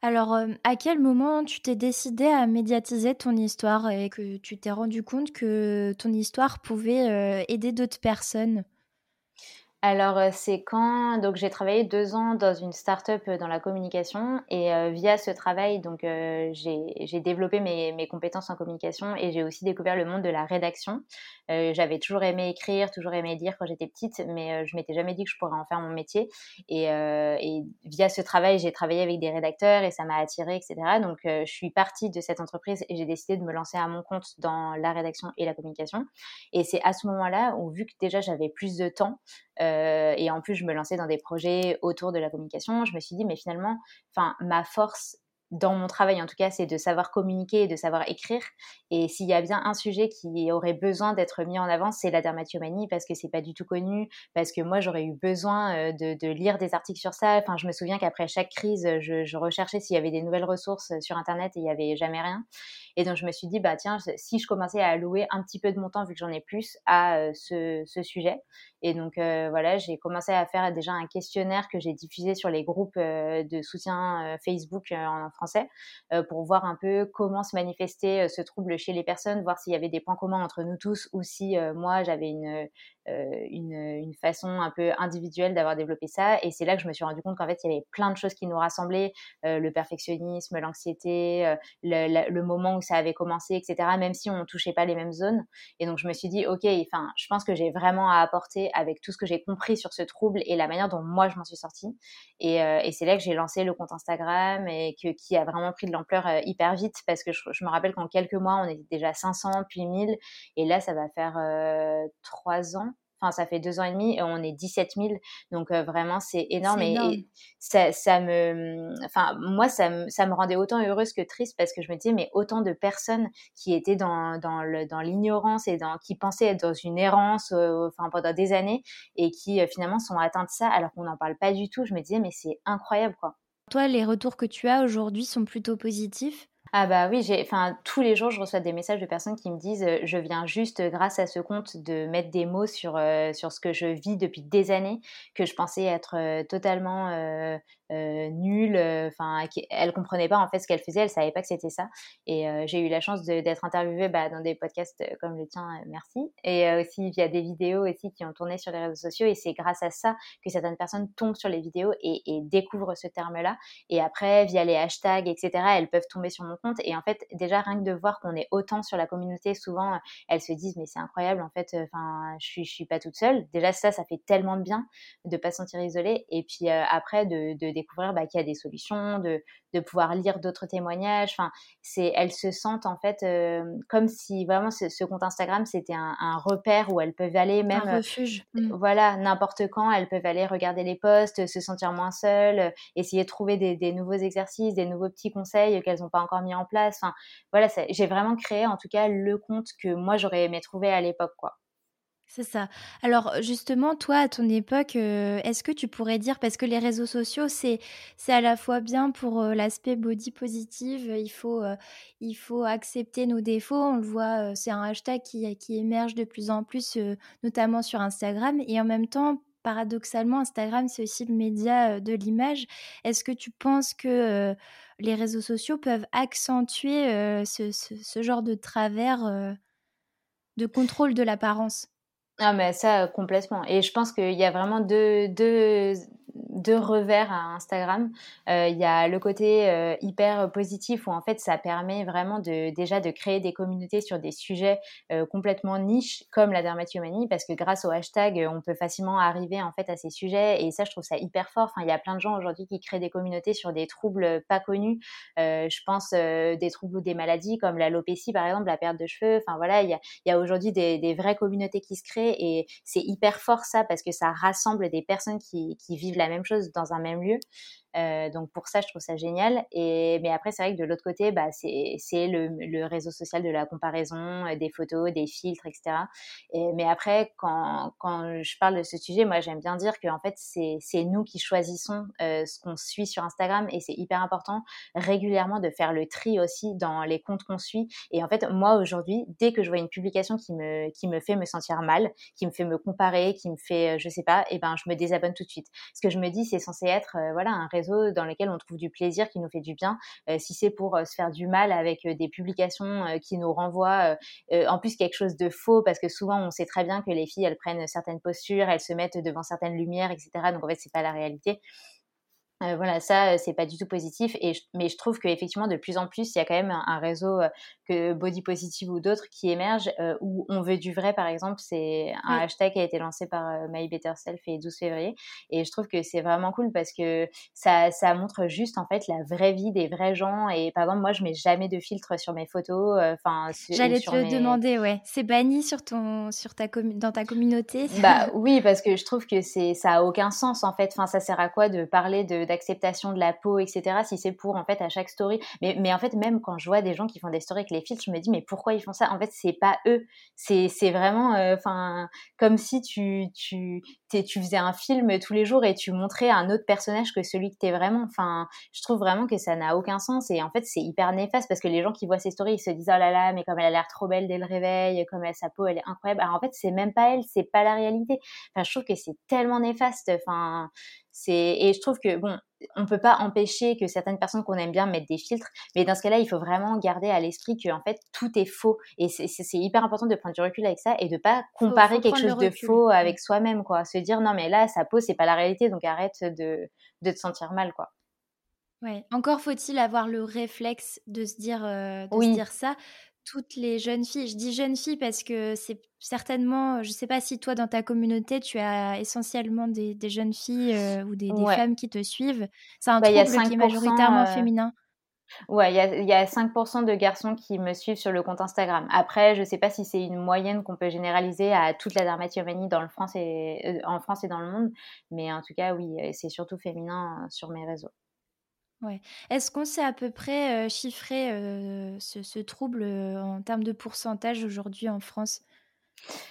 Alors, à quel moment tu t'es décidé à médiatiser ton histoire et que tu t'es rendu compte que ton histoire pouvait aider d'autres personnes? Alors, euh, c'est quand donc j'ai travaillé deux ans dans une start-up euh, dans la communication et euh, via ce travail, donc j'ai développé mes, mes, compétences en communication et j'ai aussi découvert le monde de la rédaction. J'avais toujours aimé écrire, toujours aimé lire quand j'étais petite, mais je m'étais jamais dit que je pourrais en faire mon métier. Et, via ce travail, j'ai travaillé avec des rédacteurs et ça m'a attiré, etc. Donc, je suis partie de cette entreprise et j'ai décidé de me lancer à mon compte dans la rédaction et la communication. Et c'est à ce moment-là où, vu que déjà j'avais plus de temps, euh, et en plus, je me lançais dans des projets autour de la communication. Je me suis dit, mais finalement, ma force dans mon travail en tout cas, c'est de savoir communiquer et de savoir écrire. Et s'il y a bien un sujet qui aurait besoin d'être mis en avant, c'est la dermatillomanie parce que c'est pas du tout connu, parce que moi j'aurais eu besoin euh, de, lire des articles sur ça. Enfin, je me souviens qu'après chaque crise, je, recherchais s'il y avait des nouvelles ressources sur internet et il y avait jamais rien. Et donc je me suis dit bah tiens, si je commençais à allouer un petit peu de mon temps vu que j'en ai plus à euh, ce, sujet. Et donc euh, voilà, j'ai commencé à faire déjà un questionnaire que j'ai diffusé sur les groupes de soutien Facebook en France euh, pour voir un peu comment se manifestait euh, ce trouble chez les personnes, voir s'il y avait des points communs entre nous tous ou si euh, moi j'avais une, une, façon un peu individuelle d'avoir développé ça. Et c'est là que je me suis rendu compte qu'en fait, il y avait plein de choses qui nous rassemblaient, le perfectionnisme, l'anxiété, le, moment où ça avait commencé, etc., même si on ne touchait pas les mêmes zones. Et donc, je me suis dit, OK, je pense que j'ai vraiment à apporter avec tout ce que j'ai compris sur ce trouble et la manière dont moi, je m'en suis sortie. Et, et c'est là que j'ai lancé le compte Instagram et que, qui a vraiment pris de l'ampleur euh, hyper vite parce que je, me rappelle qu'en quelques mois, on était déjà 500, puis 1000. Et là, ça va faire euh, trois ans. Enfin ça fait deux ans et demi et on est 17 000 donc euh, vraiment c'est énorme, Et, ça, ça, me enfin moi ça me, ça me rendait autant heureuse que triste parce que je me disais mais autant de personnes qui étaient dans dans l'ignorance et dans qui pensaient être dans une errance enfin pendant des années et qui finalement sont atteintes de ça alors qu'on n'en parle pas du tout. Je me disais mais c'est incroyable quoi toi, les retours que tu as aujourd'hui sont plutôt positifs? Ah bah oui, enfin tous les jours je reçois des messages de personnes qui me disent euh, je viens juste euh, grâce à ce compte de mettre des mots sur euh, sur ce que je vis depuis des années que je pensais être totalement euh, nulle. Euh, enfin, elle comprenait pas en fait ce qu'elle faisait, elle savait pas que c'était ça. Et euh, j'ai eu la chance d'être interviewée bah, dans des podcasts comme le tien, merci, et aussi via des vidéos aussi qui ont tourné sur les réseaux sociaux. Et c'est grâce à ça que certaines personnes tombent sur les vidéos et, découvrent ce terme-là. Et après, via les hashtags, etc., elles peuvent tomber sur mon compte. Et en fait, déjà rien que de voir qu'on est autant sur la communauté, souvent elles se disent mais c'est incroyable en fait. Enfin, je suis je suis pas toute seule. Déjà ça, ça fait tellement de bien de pas se sentir isolée. Et puis après de, de découvrir bah, qu'il y a des solutions, de, de pouvoir lire d'autres témoignages. Enfin, c'est, elles se sentent en fait euh, comme si vraiment ce, compte Instagram c'était un, repère où elles peuvent aller même un refuge. Euh, mmh. Voilà, n'importe quand, elles peuvent aller regarder les posts, se sentir moins seules, euh, essayer de trouver des, des nouveaux exercices, des nouveaux petits conseils qu'elles n'ont pas encore mis en place. Enfin, voilà, j'ai vraiment créé en tout cas le compte que moi j'aurais aimé trouver à l'époque, quoi. C'est ça. Alors justement, toi, à ton époque, est-ce que tu pourrais dire, parce que les réseaux sociaux, c'est à la fois bien pour l'aspect body positive, il faut accepter nos défauts. On le voit, c'est un hashtag qui qui émerge de plus en plus, notamment sur Instagram, et en même temps, paradoxalement, Instagram, c'est aussi le média de l'image. Est-ce que tu penses que les réseaux sociaux peuvent accentuer ce, genre de travers de contrôle de l'apparence? Ah mais ça complètement et je pense qu'il y a vraiment deux, deux deux revers à Instagram. Euh, il y a le côté euh, hyper positif où en fait ça permet vraiment de déjà de créer des communautés sur des sujets euh, complètement niches comme la dermatillomanie parce que grâce au hashtag on peut facilement arriver en fait à ces sujets et ça je trouve ça hyper fort. Enfin il y a plein de gens aujourd'hui qui créent des communautés sur des troubles pas connus. je pense des troubles ou des maladies comme l'alopécie par exemple, la perte de cheveux. Enfin voilà il y a, aujourd'hui des, vraies communautés qui se créent et c'est hyper fort ça parce que ça rassemble des personnes qui, qui vivent la même chose dans un même lieu. Euh, donc pour ça, je trouve ça génial. Et mais après, c'est vrai que de l'autre côté, bah, c'est le, le, réseau social de la comparaison, euh, des photos, des filtres, etc. Et, mais après, quand, quand je parle de ce sujet, moi, j'aime bien dire que en fait, c'est nous qui choisissons euh, ce qu'on suit sur Instagram et c'est hyper important régulièrement de faire le tri aussi dans les comptes qu'on suit. Et en fait, moi aujourd'hui, dès que je vois une publication qui me qui me fait me sentir mal, qui me fait me comparer, qui me fait, je sais pas, et eh ben je me désabonne tout de suite. Ce que je me dis, c'est censé être voilà un réseau dans lequel on trouve du plaisir, qui nous fait du bien. Euh, si c'est pour euh, se faire du mal avec euh, des publications qui nous renvoient en plus quelque chose de faux, parce que souvent on sait très bien que les filles elles prennent certaines postures, elles se mettent devant certaines lumières, etc. Donc en fait c'est pas la réalité. Euh, voilà, ça, c'est pas du tout positif. Et mais je trouve qu'effectivement, de plus en plus, il y a quand même un, réseau que Body Positive ou d'autres qui émergent où on veut du vrai, par exemple. C'est un hashtag qui a été lancé par My Better Self et 12 février. Et je trouve que c'est vraiment cool parce que ça, ça montre juste, en fait, la vraie vie des vrais gens. Et par exemple, moi, je mets jamais de filtre sur mes photos. Enfin, J'allais te le demander, ouais. C'est banni sur ton, sur ta dans ta communauté? Bah oui, parce que je trouve que c'est, ça a aucun sens, en fait. Enfin, ça sert à quoi de parler de d'acceptation de la peau, etc. Si c'est pour en fait à chaque story. Mais, mais en fait, même quand je vois des gens qui font des stories avec les filtres, je me dis mais pourquoi ils font ça? En fait, c'est pas eux. C'est vraiment, euh, enfin, comme si tu tu tu faisais un film tous les jours et tu montrais un autre personnage que celui que t'es vraiment. Enfin, je trouve vraiment que ça n'a aucun sens et en fait c'est hyper néfaste parce que les gens qui voient ces stories ils se disent oh là là mais comme elle a l'air trop belle dès le réveil, comme elle, sa peau elle est incroyable. Alors en fait c'est même pas elle, c'est pas la réalité. Enfin, je trouve que c'est tellement néfaste. Enfin, c'est et je trouve que bon, on peut pas empêcher que certaines personnes qu'on aime bien mettent des filtres, mais dans ce cas-là, il faut vraiment garder à l'esprit que en fait tout est faux et c'est hyper important de prendre du recul avec ça et de pas comparer quelque chose de faux avec soi-même quoi. Se dire non mais là sa peau c'est pas la réalité donc arrête de, de te sentir mal quoi. Ouais. Encore faut-il avoir le réflexe de se dire, euh, de se dire ça toutes les jeunes filles. Je dis jeunes filles parce que c'est certainement, je ne sais pas si toi dans ta communauté tu as essentiellement des, jeunes filles euh, ou des, femmes qui te suivent. C'est un bah, trouble qui est majoritairement euh, féminin. Ouais, il y a, 5% de garçons qui me suivent sur le compte Instagram. Après, je ne sais pas si c'est une moyenne qu'on peut généraliser à toute la dermatillomanie dans le France et, euh, en France et dans le monde, mais en tout cas, oui, c'est surtout féminin sur mes réseaux. Ouais. Est-ce qu'on sait à peu près chiffrer ce, trouble en termes de pourcentage aujourd'hui en France?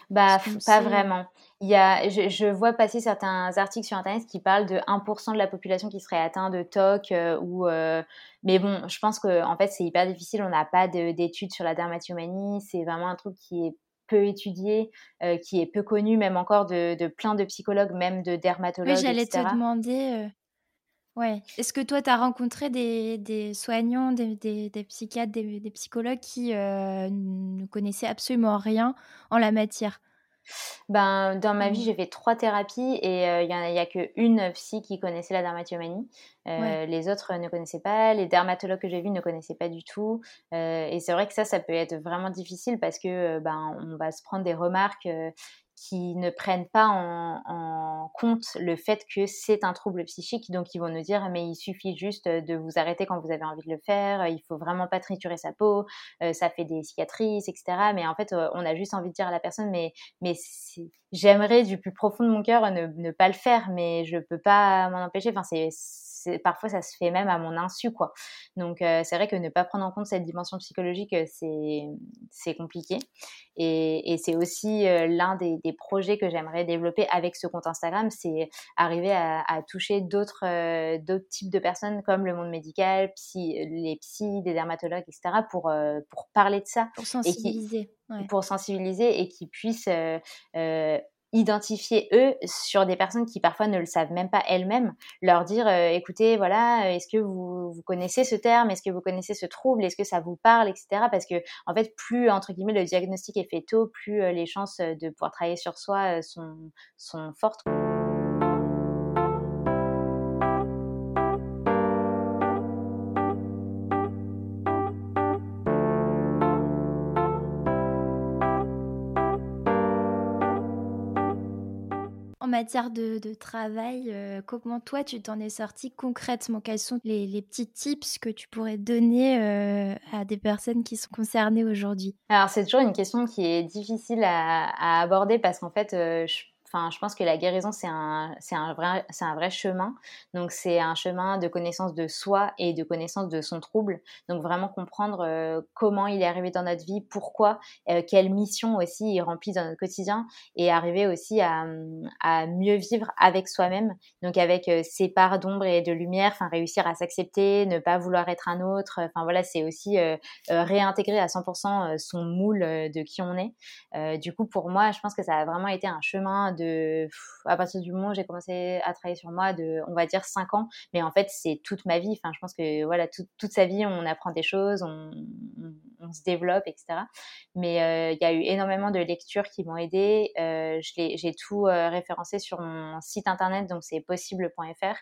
Bah, pas vraiment. Il y a, je, vois passer certains articles sur Internet qui parlent de 1% de la population qui serait atteinte de TOC. ou, mais bon, je pense que en fait, c'est hyper difficile. On n'a pas d'études sur la dermatillomanie. C'est vraiment un truc qui est peu étudié, qui est peu connu, même encore de, de plein de psychologues, même de dermatologues. Oui, j'allais te demander. Ouais. Est-ce que toi, tu as rencontré des, soignants, des, psychiatres, des, psychologues qui euh, ne connaissaient absolument rien en la matière? Ben, dans ma vie, mmh. j'ai fait trois thérapies et euh, il n'y a, a qu'une psy qui connaissait la dermatillomanie. Euh, les autres ne connaissaient pas, les dermatologues que j'ai vus ne connaissaient pas du tout. et c'est vrai que ça, ça peut être vraiment difficile parce que ben, on va se prendre des remarques qui ne prennent pas en, compte le fait que c'est un trouble psychique. Donc, ils vont nous dire, mais il suffit juste de vous arrêter quand vous avez envie de le faire, il faut vraiment pas triturer sa peau, euh, ça fait des cicatrices, etc. Mais en fait, euh, on a juste envie de dire à la personne, mais, mais j'aimerais du plus profond de mon cœur ne, ne, pas le faire, mais je peux pas m'en empêcher. Enfin, c'est parfois ça se fait même à mon insu quoi. Donc euh, c'est vrai que ne pas prendre en compte cette dimension psychologique euh, c'est compliqué et, et c'est aussi euh, l'un des, des, projets que j'aimerais développer avec ce compte Instagram, c'est arriver à, à toucher d'autres types de personnes comme le monde médical, psy, les psys, des dermatologues etc pour pour parler de ça pour sensibiliser pour sensibiliser et qui puissent identifier eux sur des personnes qui parfois ne le savent même pas elles-mêmes, leur dire écoutez voilà est-ce que vous, vous connaissez ce terme, est-ce que vous connaissez ce trouble, est-ce que ça vous parle, etc. Parce que en fait plus entre guillemets le diagnostic est fait tôt, plus les chances de pouvoir travailler sur soi sont, sont fortes. Matière de, travail, euh, comment toi tu t'en es sorti concrètement? Quels sont les, petits tips que tu pourrais donner euh, à des personnes qui sont concernées aujourd'hui? Alors c'est toujours une question qui est difficile à, aborder parce qu'en fait, euh, je Enfin, je pense que la guérison, c'est un, un, vrai, un vrai chemin. Donc, c'est un chemin de connaissance de soi et de connaissance de son trouble. Donc, vraiment comprendre euh, comment il est arrivé dans notre vie, pourquoi, euh, quelle mission aussi il remplit dans notre quotidien et arriver aussi à, à mieux vivre avec soi-même. Donc, avec euh, ses parts d'ombre et de lumière, enfin, réussir à s'accepter, ne pas vouloir être un autre. Enfin, voilà, c'est aussi réintégrer à 100% son moule de qui on est. du coup, pour moi, je pense que ça a vraiment été un chemin de à partir du moment où j'ai commencé à travailler sur moi, de, on va dire 5 ans, mais en fait, c'est toute ma vie. Enfin, je pense que voilà, toute sa vie, on apprend des choses, on, se développe, etc. Mais euh, il y a eu énormément de lectures qui m'ont aidé. Euh, j'ai tout euh, référencé sur mon site internet, donc c'est possible.fr.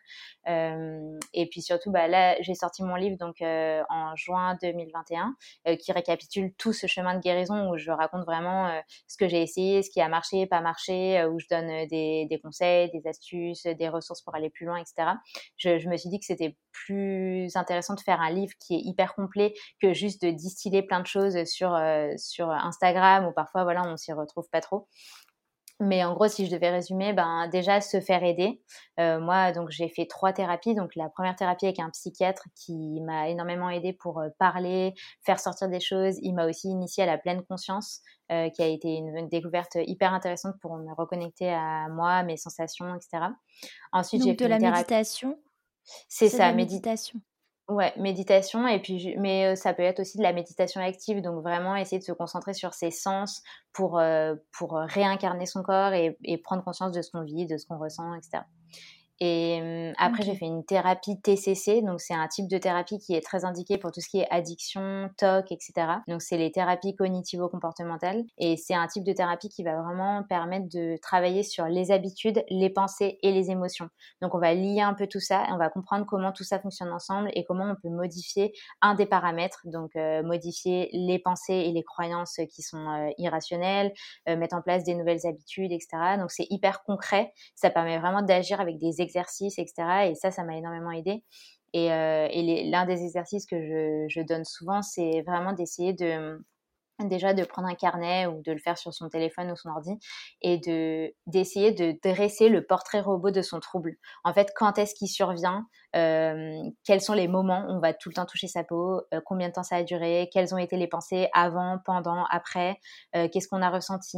et puis surtout, bah, là, j'ai sorti mon livre donc en juin 2021, qui récapitule tout ce chemin de guérison où je raconte vraiment ce que j'ai essayé, ce qui a marché, pas marché, où je donne euh, des, conseils, des astuces, des ressources pour aller plus loin, etc. Je, me suis dit que c'était plus intéressant de faire un livre qui est hyper complet que juste de distiller plein de choses sur, euh, sur Instagram où parfois, voilà, on s'y retrouve pas trop. Mais en gros, si je devais résumer, ben déjà se faire aider. Euh, moi, donc j'ai fait trois thérapies. Donc la première thérapie avec un psychiatre qui m'a énormément aidé pour parler, faire sortir des choses. Il m'a aussi initié à la pleine conscience. Euh, qui a été une, découverte hyper intéressante pour me reconnecter à moi, mes sensations, etc. Ensuite, j'ai fait de la méditation. C'est ça, méditation. Ouais, méditation et puis mais euh, ça peut être aussi de la méditation active donc vraiment essayer de se concentrer sur ses sens pour euh, pour réincarner son corps et, et, prendre conscience de ce qu'on vit, de ce qu'on ressent, etc. Et après, j'ai fait une thérapie TCC. Donc, c'est un type de thérapie qui est très indiqué pour tout ce qui est addiction, TOC, etc. Donc, c'est les thérapies cognitivo-comportementales. Et c'est un type de thérapie qui va vraiment permettre de travailler sur les habitudes, les pensées et les émotions. Donc, on va lier un peu tout ça. Et on va comprendre comment tout ça fonctionne ensemble et comment on peut modifier un des paramètres. Donc, euh, modifier les pensées et les croyances qui sont euh, irrationnelles, euh, mettre en place des nouvelles habitudes, etc. Donc, c'est hyper concret. Ça permet vraiment d'agir avec des exercices, etc. Et ça, ça m'a énormément aidé. Et, euh, l'un des exercices que je donne souvent, c'est vraiment d'essayer de déjà de prendre un carnet ou de le faire sur son téléphone ou son ordi et de d'essayer de dresser le portrait robot de son trouble. En fait, quand est-ce qu'il survient? Quels sont les moments où on va tout le temps toucher sa peau? Euh, Combien de temps ça a duré? Quelles ont été les pensées avant, pendant, après? Euh, Qu'est-ce qu'on a ressenti?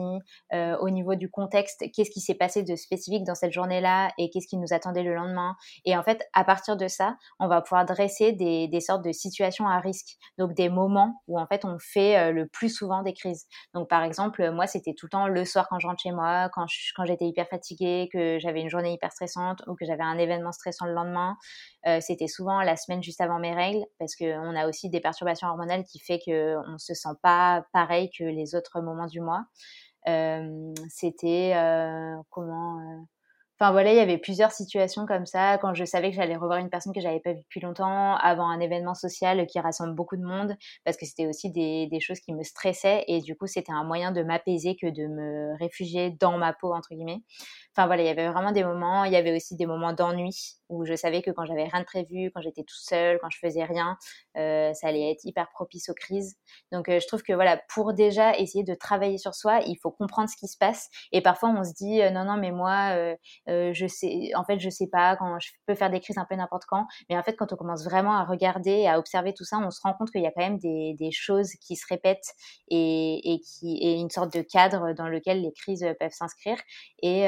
Au niveau du contexte, qu'est-ce qui s'est passé de spécifique dans cette journée-là? Et qu'est-ce qui nous attendait le lendemain? Et en fait, à partir de ça, on va pouvoir dresser des, des sortes de situations à risque, donc des moments où en fait on fait le plus souvent des crises. Donc par exemple, moi c'était tout le temps le soir quand je rentre chez moi, quand quand j'étais hyper fatiguée, que j'avais une journée hyper stressante ou que j'avais un événement stressant le lendemain. Euh, c'était souvent la semaine juste avant mes règles parce qu'on a aussi des perturbations hormonales qui fait qu'on ne se sent pas pareil que les autres moments du mois. Euh, c'était euh, comment Enfin voilà, il y avait plusieurs situations comme ça. Quand je savais que j'allais revoir une personne que j'avais pas vue depuis longtemps, avant un événement social qui rassemble beaucoup de monde, parce que c'était aussi des, choses qui me stressaient et du coup c'était un moyen de m'apaiser que de me réfugier dans ma peau entre guillemets. Enfin voilà, il y avait vraiment des moments. Il y avait aussi des moments d'ennui où je savais que quand j'avais rien de prévu, quand j'étais tout seul, quand je faisais rien, euh, ça allait être hyper propice aux crises. Donc euh, je trouve que voilà, pour déjà essayer de travailler sur soi, il faut comprendre ce qui se passe. Et parfois on se dit euh, non non mais moi je sais, en fait je sais pas quand je peux faire des crises un peu n'importe quand. Mais en fait quand on commence vraiment à regarder, à observer tout ça, on se rend compte qu'il y a quand même des, choses qui se répètent et, et qui et une sorte de cadre dans lequel les crises peuvent s'inscrire. Et,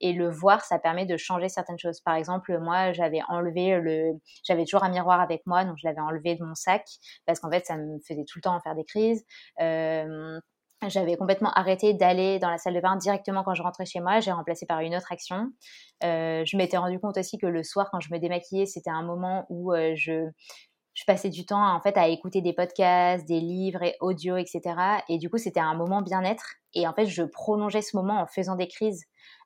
et le voir, ça permet de changer certaines choses. Par exemple moi j'avais enlevé le, j'avais toujours un miroir avec moi, donc je l'avais enlevé de mon sac parce qu'en fait, ça me faisait tout le temps en faire des crises. Euh, j'avais complètement arrêté d'aller dans la salle de bain directement quand je rentrais chez moi. J'ai remplacé par une autre action. Euh, je m'étais rendu compte aussi que le soir, quand je me démaquillais, c'était un moment où euh, je, je passais du temps en fait à écouter des podcasts, des livres et audio, etc. Et du coup, c'était un moment bien-être. Et en fait, je prolongeais ce moment en faisant des crises.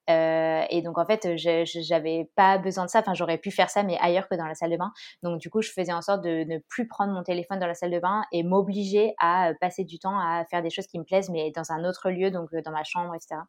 Euh, et donc en fait, j'avais pas besoin de ça. Enfin, j'aurais pu faire ça, mais ailleurs que dans la salle de bain. Donc du coup, je faisais en sorte de ne plus prendre mon téléphone dans la salle de bain et m'obliger à passer du temps à faire des choses qui me plaisent, mais dans un autre lieu, donc euh, dans ma chambre, etc.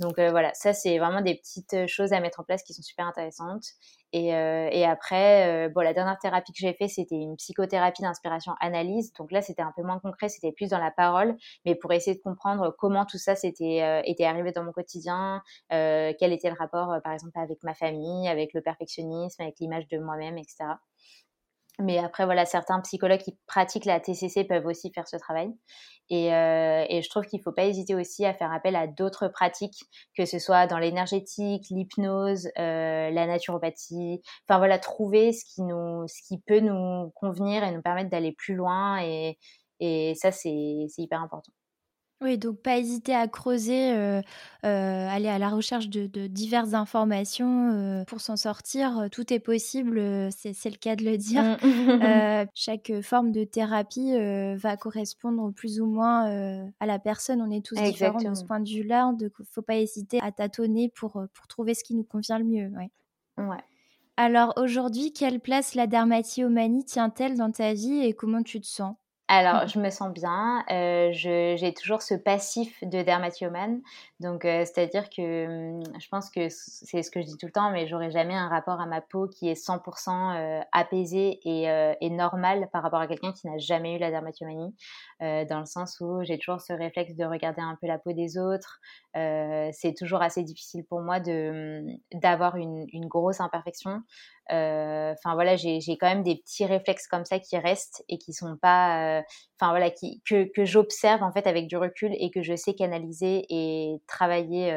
Donc euh, voilà, ça c'est vraiment des petites choses à mettre en place qui sont super intéressantes. Et, euh, après, euh, bon, la dernière thérapie que j'ai fait, c'était une psychothérapie d'inspiration analyse. Donc là, c'était un peu moins concret, c'était plus dans la parole, mais pour essayer de comprendre comment tout ça s'était était arrivé dans mon quotidien, quel était le rapport, par exemple, avec ma famille, avec le perfectionnisme, avec l'image de moi-même, etc. Mais après, voilà, certains psychologues qui pratiquent la TCC peuvent aussi faire ce travail. Et, euh, et je trouve qu'il ne faut pas hésiter aussi à faire appel à d'autres pratiques, que ce soit dans l'énergétique, l'hypnose, euh, la naturopathie. Enfin voilà, trouver ce qui, nous, ce qui peut nous convenir et nous permettre d'aller plus loin. Et, et ça, c'est hyper important. Oui, donc pas hésiter à creuser, euh, euh, aller à la recherche de, diverses informations euh, pour s'en sortir. Tout est possible, c'est le cas de le dire. Mmh. chaque forme de thérapie va correspondre plus ou moins à la personne. On est tous différents de ce point de vue-là. Il ne faut pas hésiter à tâtonner pour, pour trouver ce qui nous convient le mieux. Ouais. Alors aujourd'hui, quelle place la dermatillomanie tient-elle dans ta vie et comment tu te sens? Alors, je me sens bien. Euh, j'ai toujours ce passif de dermatillomane. Donc, euh, c'est-à-dire que hum, je pense que c'est ce que je dis tout le temps, mais j'aurai jamais un rapport à ma peau qui est 100% euh, apaisé et, et, normal par rapport à quelqu'un qui n'a jamais eu la dermatillomanie. dans le sens où j'ai toujours ce réflexe de regarder un peu la peau des autres. c'est toujours assez difficile pour moi hum, d'avoir une, une, grosse imperfection. Enfin, voilà, j'ai quand même des petits réflexes comme ça qui restent et qui sont pas enfin voilà, que, que j'observe en fait avec du recul et que je sais canaliser et travailler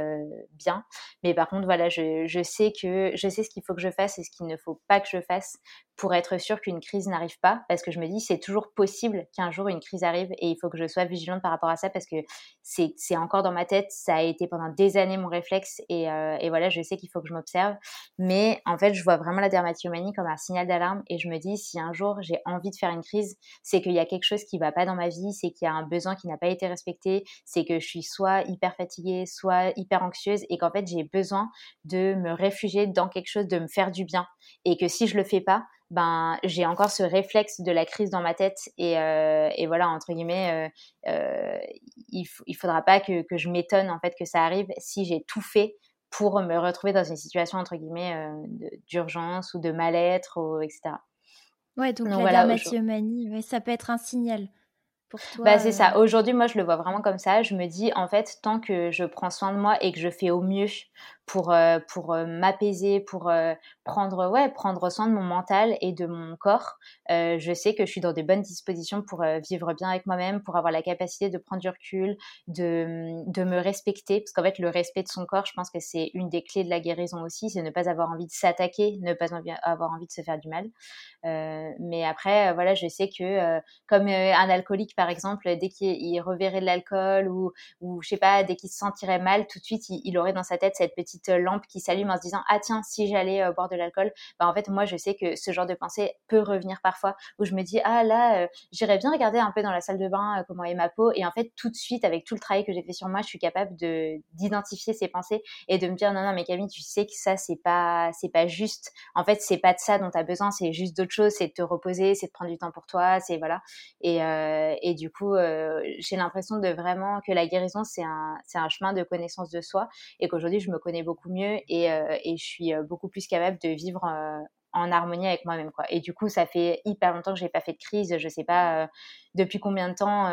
bien. Mais par contre, voilà, je, je, sais que je sais ce qu'il faut que je fasse et ce qu'il ne faut pas que je fasse pour être sûr qu'une crise n'arrive pas, parce que je me dis c'est toujours possible qu'un jour une crise arrive et il faut que je sois vigilante par rapport à ça parce que c'est encore dans ma tête, ça a été pendant des années mon réflexe et, euh, et voilà, je sais qu'il faut que je m'observe. Mais en fait, je vois vraiment la dermatillomanie comme un signal d'alarme et je me dis si un jour j'ai envie de faire une crise, c'est qu'il y a quelque chose qui va pas dans ma vie, c'est qu'il y a un besoin qui n'a pas été respecté, c'est que je suis soit hyper fatiguée, soit hyper anxieuse et qu'en fait j'ai besoin de me réfugier dans quelque chose, de me faire du bien et que si je le fais pas, ben j'ai encore ce réflexe de la crise dans ma tête et, euh, et voilà entre guillemets euh, euh, il, il faudra pas que, que je m'étonne en fait que ça arrive si j'ai tout fait pour me retrouver dans une situation entre guillemets d'urgence ou de mal-être etc. Ouais, donc, la dermatillomanie, ça peut être un signal pour toi. Bah, c'est ça. Aujourd'hui, moi, je le vois vraiment comme ça. Je me dis, en fait, tant que je prends soin de moi et que je fais au mieux pour, euh, pour euh, m'apaiser, pour euh, prendre, ouais, prendre soin de mon mental et de mon corps. je sais que je suis dans des bonnes dispositions pour vivre bien avec moi-même, pour avoir la capacité de prendre du recul, de, de me respecter. Parce qu'en fait, le respect de son corps, je pense que c'est une des clés de la guérison aussi, c'est ne pas avoir envie de s'attaquer, ne pas avoir envie de se faire du mal. mais après, voilà, je sais que comme un alcoolique, par exemple, dès qu'il reverrait de l'alcool ou, ou, je sais pas, dès qu'il se sentirait mal, tout de suite, il aurait dans sa tête cette petite euh, lampe qui s'allume en se disant ah tiens si j'allais euh, boire de l'alcool bah en fait moi je sais que ce genre de pensée peut revenir parfois où je me dis ah là euh, j'irais bien regarder un peu dans la salle de bain comment est ma peau et en fait tout de suite avec tout le travail que j'ai fait sur moi je suis capable de d'identifier ces pensées et de me dire non non mais Camille tu sais que ça c'est pas c'est pas juste. En fait c'est pas de ça dont tu as besoin c'est juste d'autre chose c'est de te reposer c'est de prendre du temps pour toi c'est voilà. Et, et du coup j'ai l'impression de vraiment que la guérison c'est un c'est un chemin de connaissance de soi et qu'aujourd'hui je me connais beaucoup mieux et, euh, je suis euh, beaucoup plus capable de vivre euh, en harmonie avec moi-même. Et du coup, ça fait hyper longtemps que j'ai pas fait de crise. Je sais pas depuis combien de temps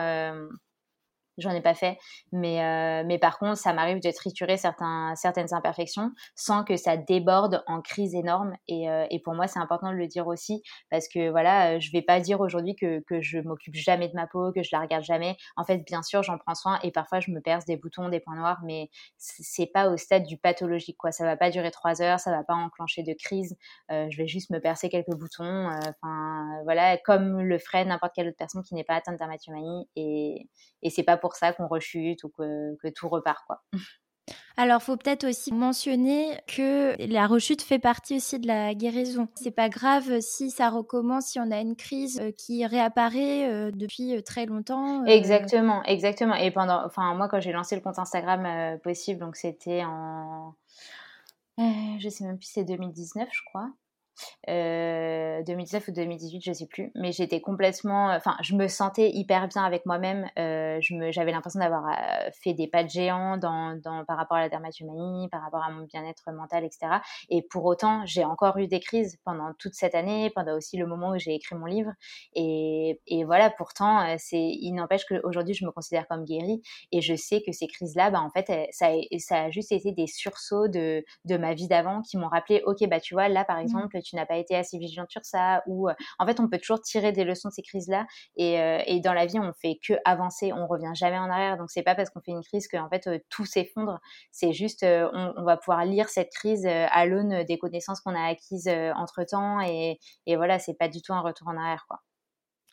j'en ai pas fait. Mais, euh, mais par contre, ça m'arrive de triturer certains, certaines imperfections sans que ça déborde en crise énorme. Et, euh, et pour moi, c'est important de le dire aussi parce que voilà, euh, je vais pas dire aujourd'hui que, que je m'occupe jamais de ma peau, que je la regarde jamais. En fait, bien sûr, j'en prends soin et parfois je me perce des boutons, des points noirs, mais c'est pas au stade du pathologique quoi. Ça va pas durer trois heures, ça va pas enclencher de crise. je vais juste me percer quelques boutons. Enfin voilà, comme le ferait n'importe quelle autre personne qui n'est pas atteinte dermatillomanie et, et c'est pas pour pour ça qu'on rechute ou que, que tout repart, quoi. Alors, faut peut-être aussi mentionner que la rechute fait partie aussi de la guérison. C'est pas grave si ça recommence, si on a une crise euh, qui réapparaît euh, depuis euh, très longtemps. Exactement, exactement. Et pendant, enfin, moi, quand j'ai lancé le compte Instagram possible, donc c'était en, je sais même plus, c'est 2019, je crois. 2019 euh, ou 2018, je sais plus. Mais j'étais complètement, enfin, je me sentais hyper bien avec moi-même. Euh, j'avais l'impression d'avoir euh, fait des pas de géant dans, dans, par rapport à la dermatomanie, par rapport à mon bien-être mental, etc. Et pour autant, j'ai encore eu des crises pendant toute cette année, pendant aussi le moment où j'ai écrit mon livre. Et, et voilà, pourtant, c'est, il n'empêche qu'aujourd'hui, je me considère comme guérie et je sais que ces crises-là, bah, en fait, ça, ça a juste été des sursauts de, de ma vie d'avant qui m'ont rappelé, ok, bah tu vois, là par mmh. exemple, tu n'as pas été assez vigilante sur ça, ou euh, en fait, on peut toujours tirer des leçons de ces crises-là. Et, euh, et, dans la vie, on fait que avancer, on revient jamais en arrière. Donc, c'est pas parce qu'on fait une crise que en fait euh, tout s'effondre. C'est juste, on, on, va pouvoir lire cette crise à l'aune des connaissances qu'on a acquises entre temps. Et, et voilà, c'est pas du tout un retour en arrière, quoi.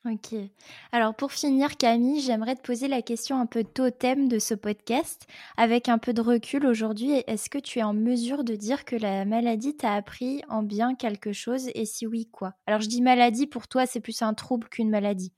Ok. Alors pour finir, Camille, j'aimerais te poser la question un peu totem de ce podcast. Avec un peu de recul aujourd'hui, est-ce que tu es en mesure de dire que la maladie t'a appris en bien quelque chose? Et si oui, quoi? Alors je dis maladie, pour toi, c'est plus un trouble qu'une maladie.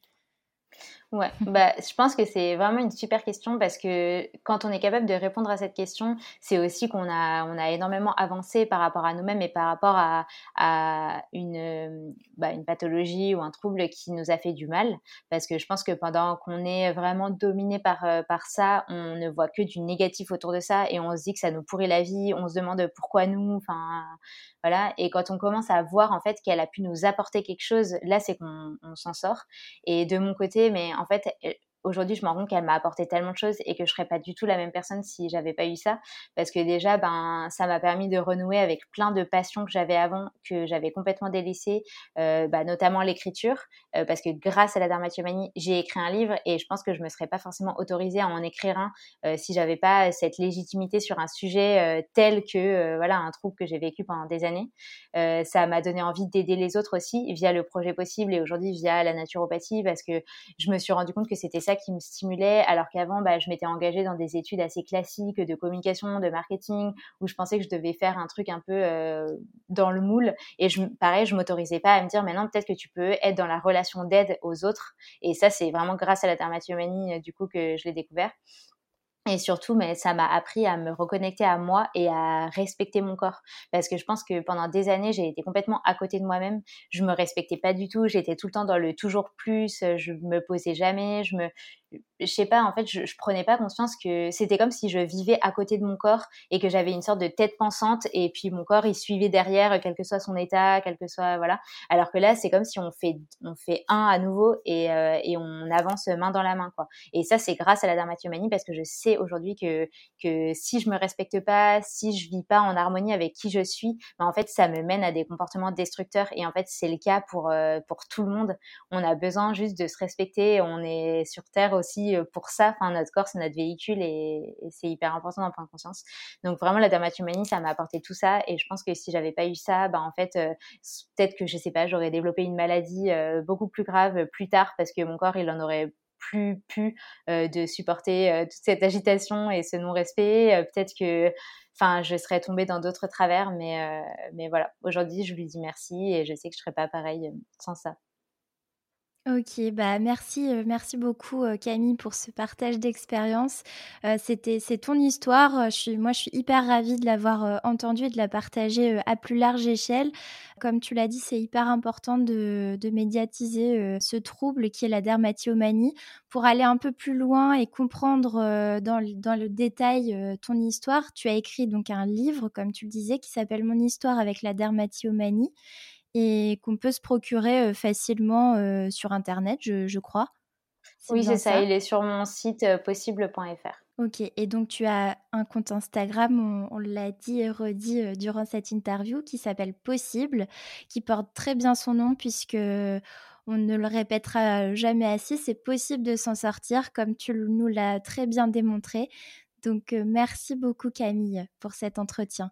Ouais, bah, je pense que c'est vraiment une super question parce que quand on est capable de répondre à cette question, c'est aussi qu'on a, on a énormément avancé par rapport à nous-mêmes et par rapport à, à une, bah, une pathologie ou un trouble qui nous a fait du mal. Parce que je pense que pendant qu'on est vraiment dominé par, euh, par ça, on ne voit que du négatif autour de ça et on se dit que ça nous pourrit la vie, on se demande pourquoi nous, enfin, voilà. Et quand on commence à voir en fait qu'elle a pu nous apporter quelque chose, là c'est qu'on s'en sort. Et de mon côté, mais en fait, aujourd'hui, je me rends compte qu'elle m'a apporté tellement de choses et que je serais pas du tout la même personne si j'avais pas eu ça. Parce que déjà, ben, ça m'a permis de renouer avec plein de passions que j'avais avant, que j'avais complètement délaissées, euh, bah, notamment l'écriture. Euh, parce que grâce à la dermatillomanie, j'ai écrit un livre et je pense que je me serais pas forcément autorisée à en écrire un euh, si j'avais pas cette légitimité sur un sujet tel que, voilà, un trouble que j'ai vécu pendant des années. ça m'a donné envie d'aider les autres aussi via le projet possible et aujourd'hui via la naturopathie parce que je me suis rendu compte que c'était qui me stimulait, alors qu'avant, bah, je m'étais engagée dans des études assez classiques de communication, de marketing, où je pensais que je devais faire un truc un peu euh, dans le moule. Et je, pareil, je m'autorisais pas à me dire, mais non, peut-être que tu peux être dans la relation d'aide aux autres. Et ça, c'est vraiment grâce à la dermatomanie, euh, du coup, que je l'ai découvert. Et surtout, mais ça m'a appris à me reconnecter à moi et à respecter mon corps. Parce que je pense que pendant des années, j'ai été complètement à côté de moi-même. Je me respectais pas du tout. J'étais tout le temps dans le toujours plus. Je me posais jamais. Je me, je sais pas, en fait, je, je prenais pas conscience que c'était comme si je vivais à côté de mon corps et que j'avais une sorte de tête pensante et puis mon corps il suivait derrière, quel que soit son état, quel que soit voilà. Alors que là, c'est comme si on fait on fait un à nouveau et, euh, et on avance main dans la main quoi. Et ça, c'est grâce à la dermatomanie parce que je sais aujourd'hui que que si je me respecte pas, si je vis pas en harmonie avec qui je suis, ben en fait, ça me mène à des comportements destructeurs et en fait, c'est le cas pour euh, pour tout le monde. On a besoin juste de se respecter. On est sur terre aussi euh, pour ça. Enfin, notre corps, c'est notre véhicule et, c'est hyper important d'en prendre conscience. Donc vraiment, la dermatomanie, ça m'a apporté tout ça. Et je pense que si j'avais pas eu ça, bah en fait, euh, peut-être que je sais pas, j'aurais développé une maladie euh, beaucoup plus grave plus tard parce que mon corps, il en aurait plus pu de supporter toute cette agitation et ce non-respect. peut-être que enfin je serais tombée dans d'autres travers mais mais voilà aujourd'hui je lui dis merci et je sais que je serais pas pareil sans ça Ok, bah merci, euh, merci beaucoup euh, Camille pour ce partage d'expérience. Euh, c'était, c'est ton histoire. Je suis, moi, je suis hyper ravie de l'avoir entendue et de la partager à plus large échelle. Comme tu l'as dit, c'est hyper important de, de médiatiser ce trouble qui est la dermatillomanie pour aller un peu plus loin et comprendre dans, dans le détail ton histoire. Tu as écrit donc un livre, comme tu le disais, qui s'appelle Mon histoire avec la dermatillomanie et qu'on peut se procurer facilement sur Internet, je, crois. Oui, c'est ça. Il est sur mon site possible.fr. Ok, et donc tu as un compte Instagram, on, l'a dit et redit durant cette interview, qui s'appelle Possible, qui porte très bien son nom puisque on ne le répétera jamais assez, c'est possible de s'en sortir comme tu nous l'as très bien démontré. Donc merci beaucoup Camille pour cet entretien.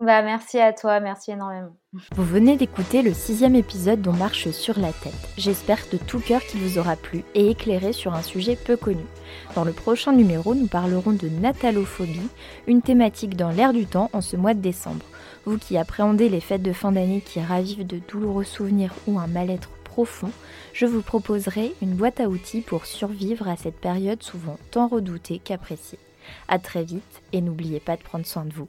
Bah, merci à toi, merci énormément. Vous venez d'écouter le sixième épisode dont Marche sur la tête. J'espère de tout cœur qu'il vous aura plu et éclairé sur un sujet peu connu. Dans le prochain numéro, nous parlerons de natalophobie, une thématique dans l'air du temps en ce mois de décembre. Vous qui appréhendez les fêtes de fin d'année qui ravivent de douloureux souvenirs ou un mal-être profond, je vous proposerai une boîte à outils pour survivre à cette période souvent tant redoutée qu'appréciée. A très vite et n'oubliez pas de prendre soin de vous.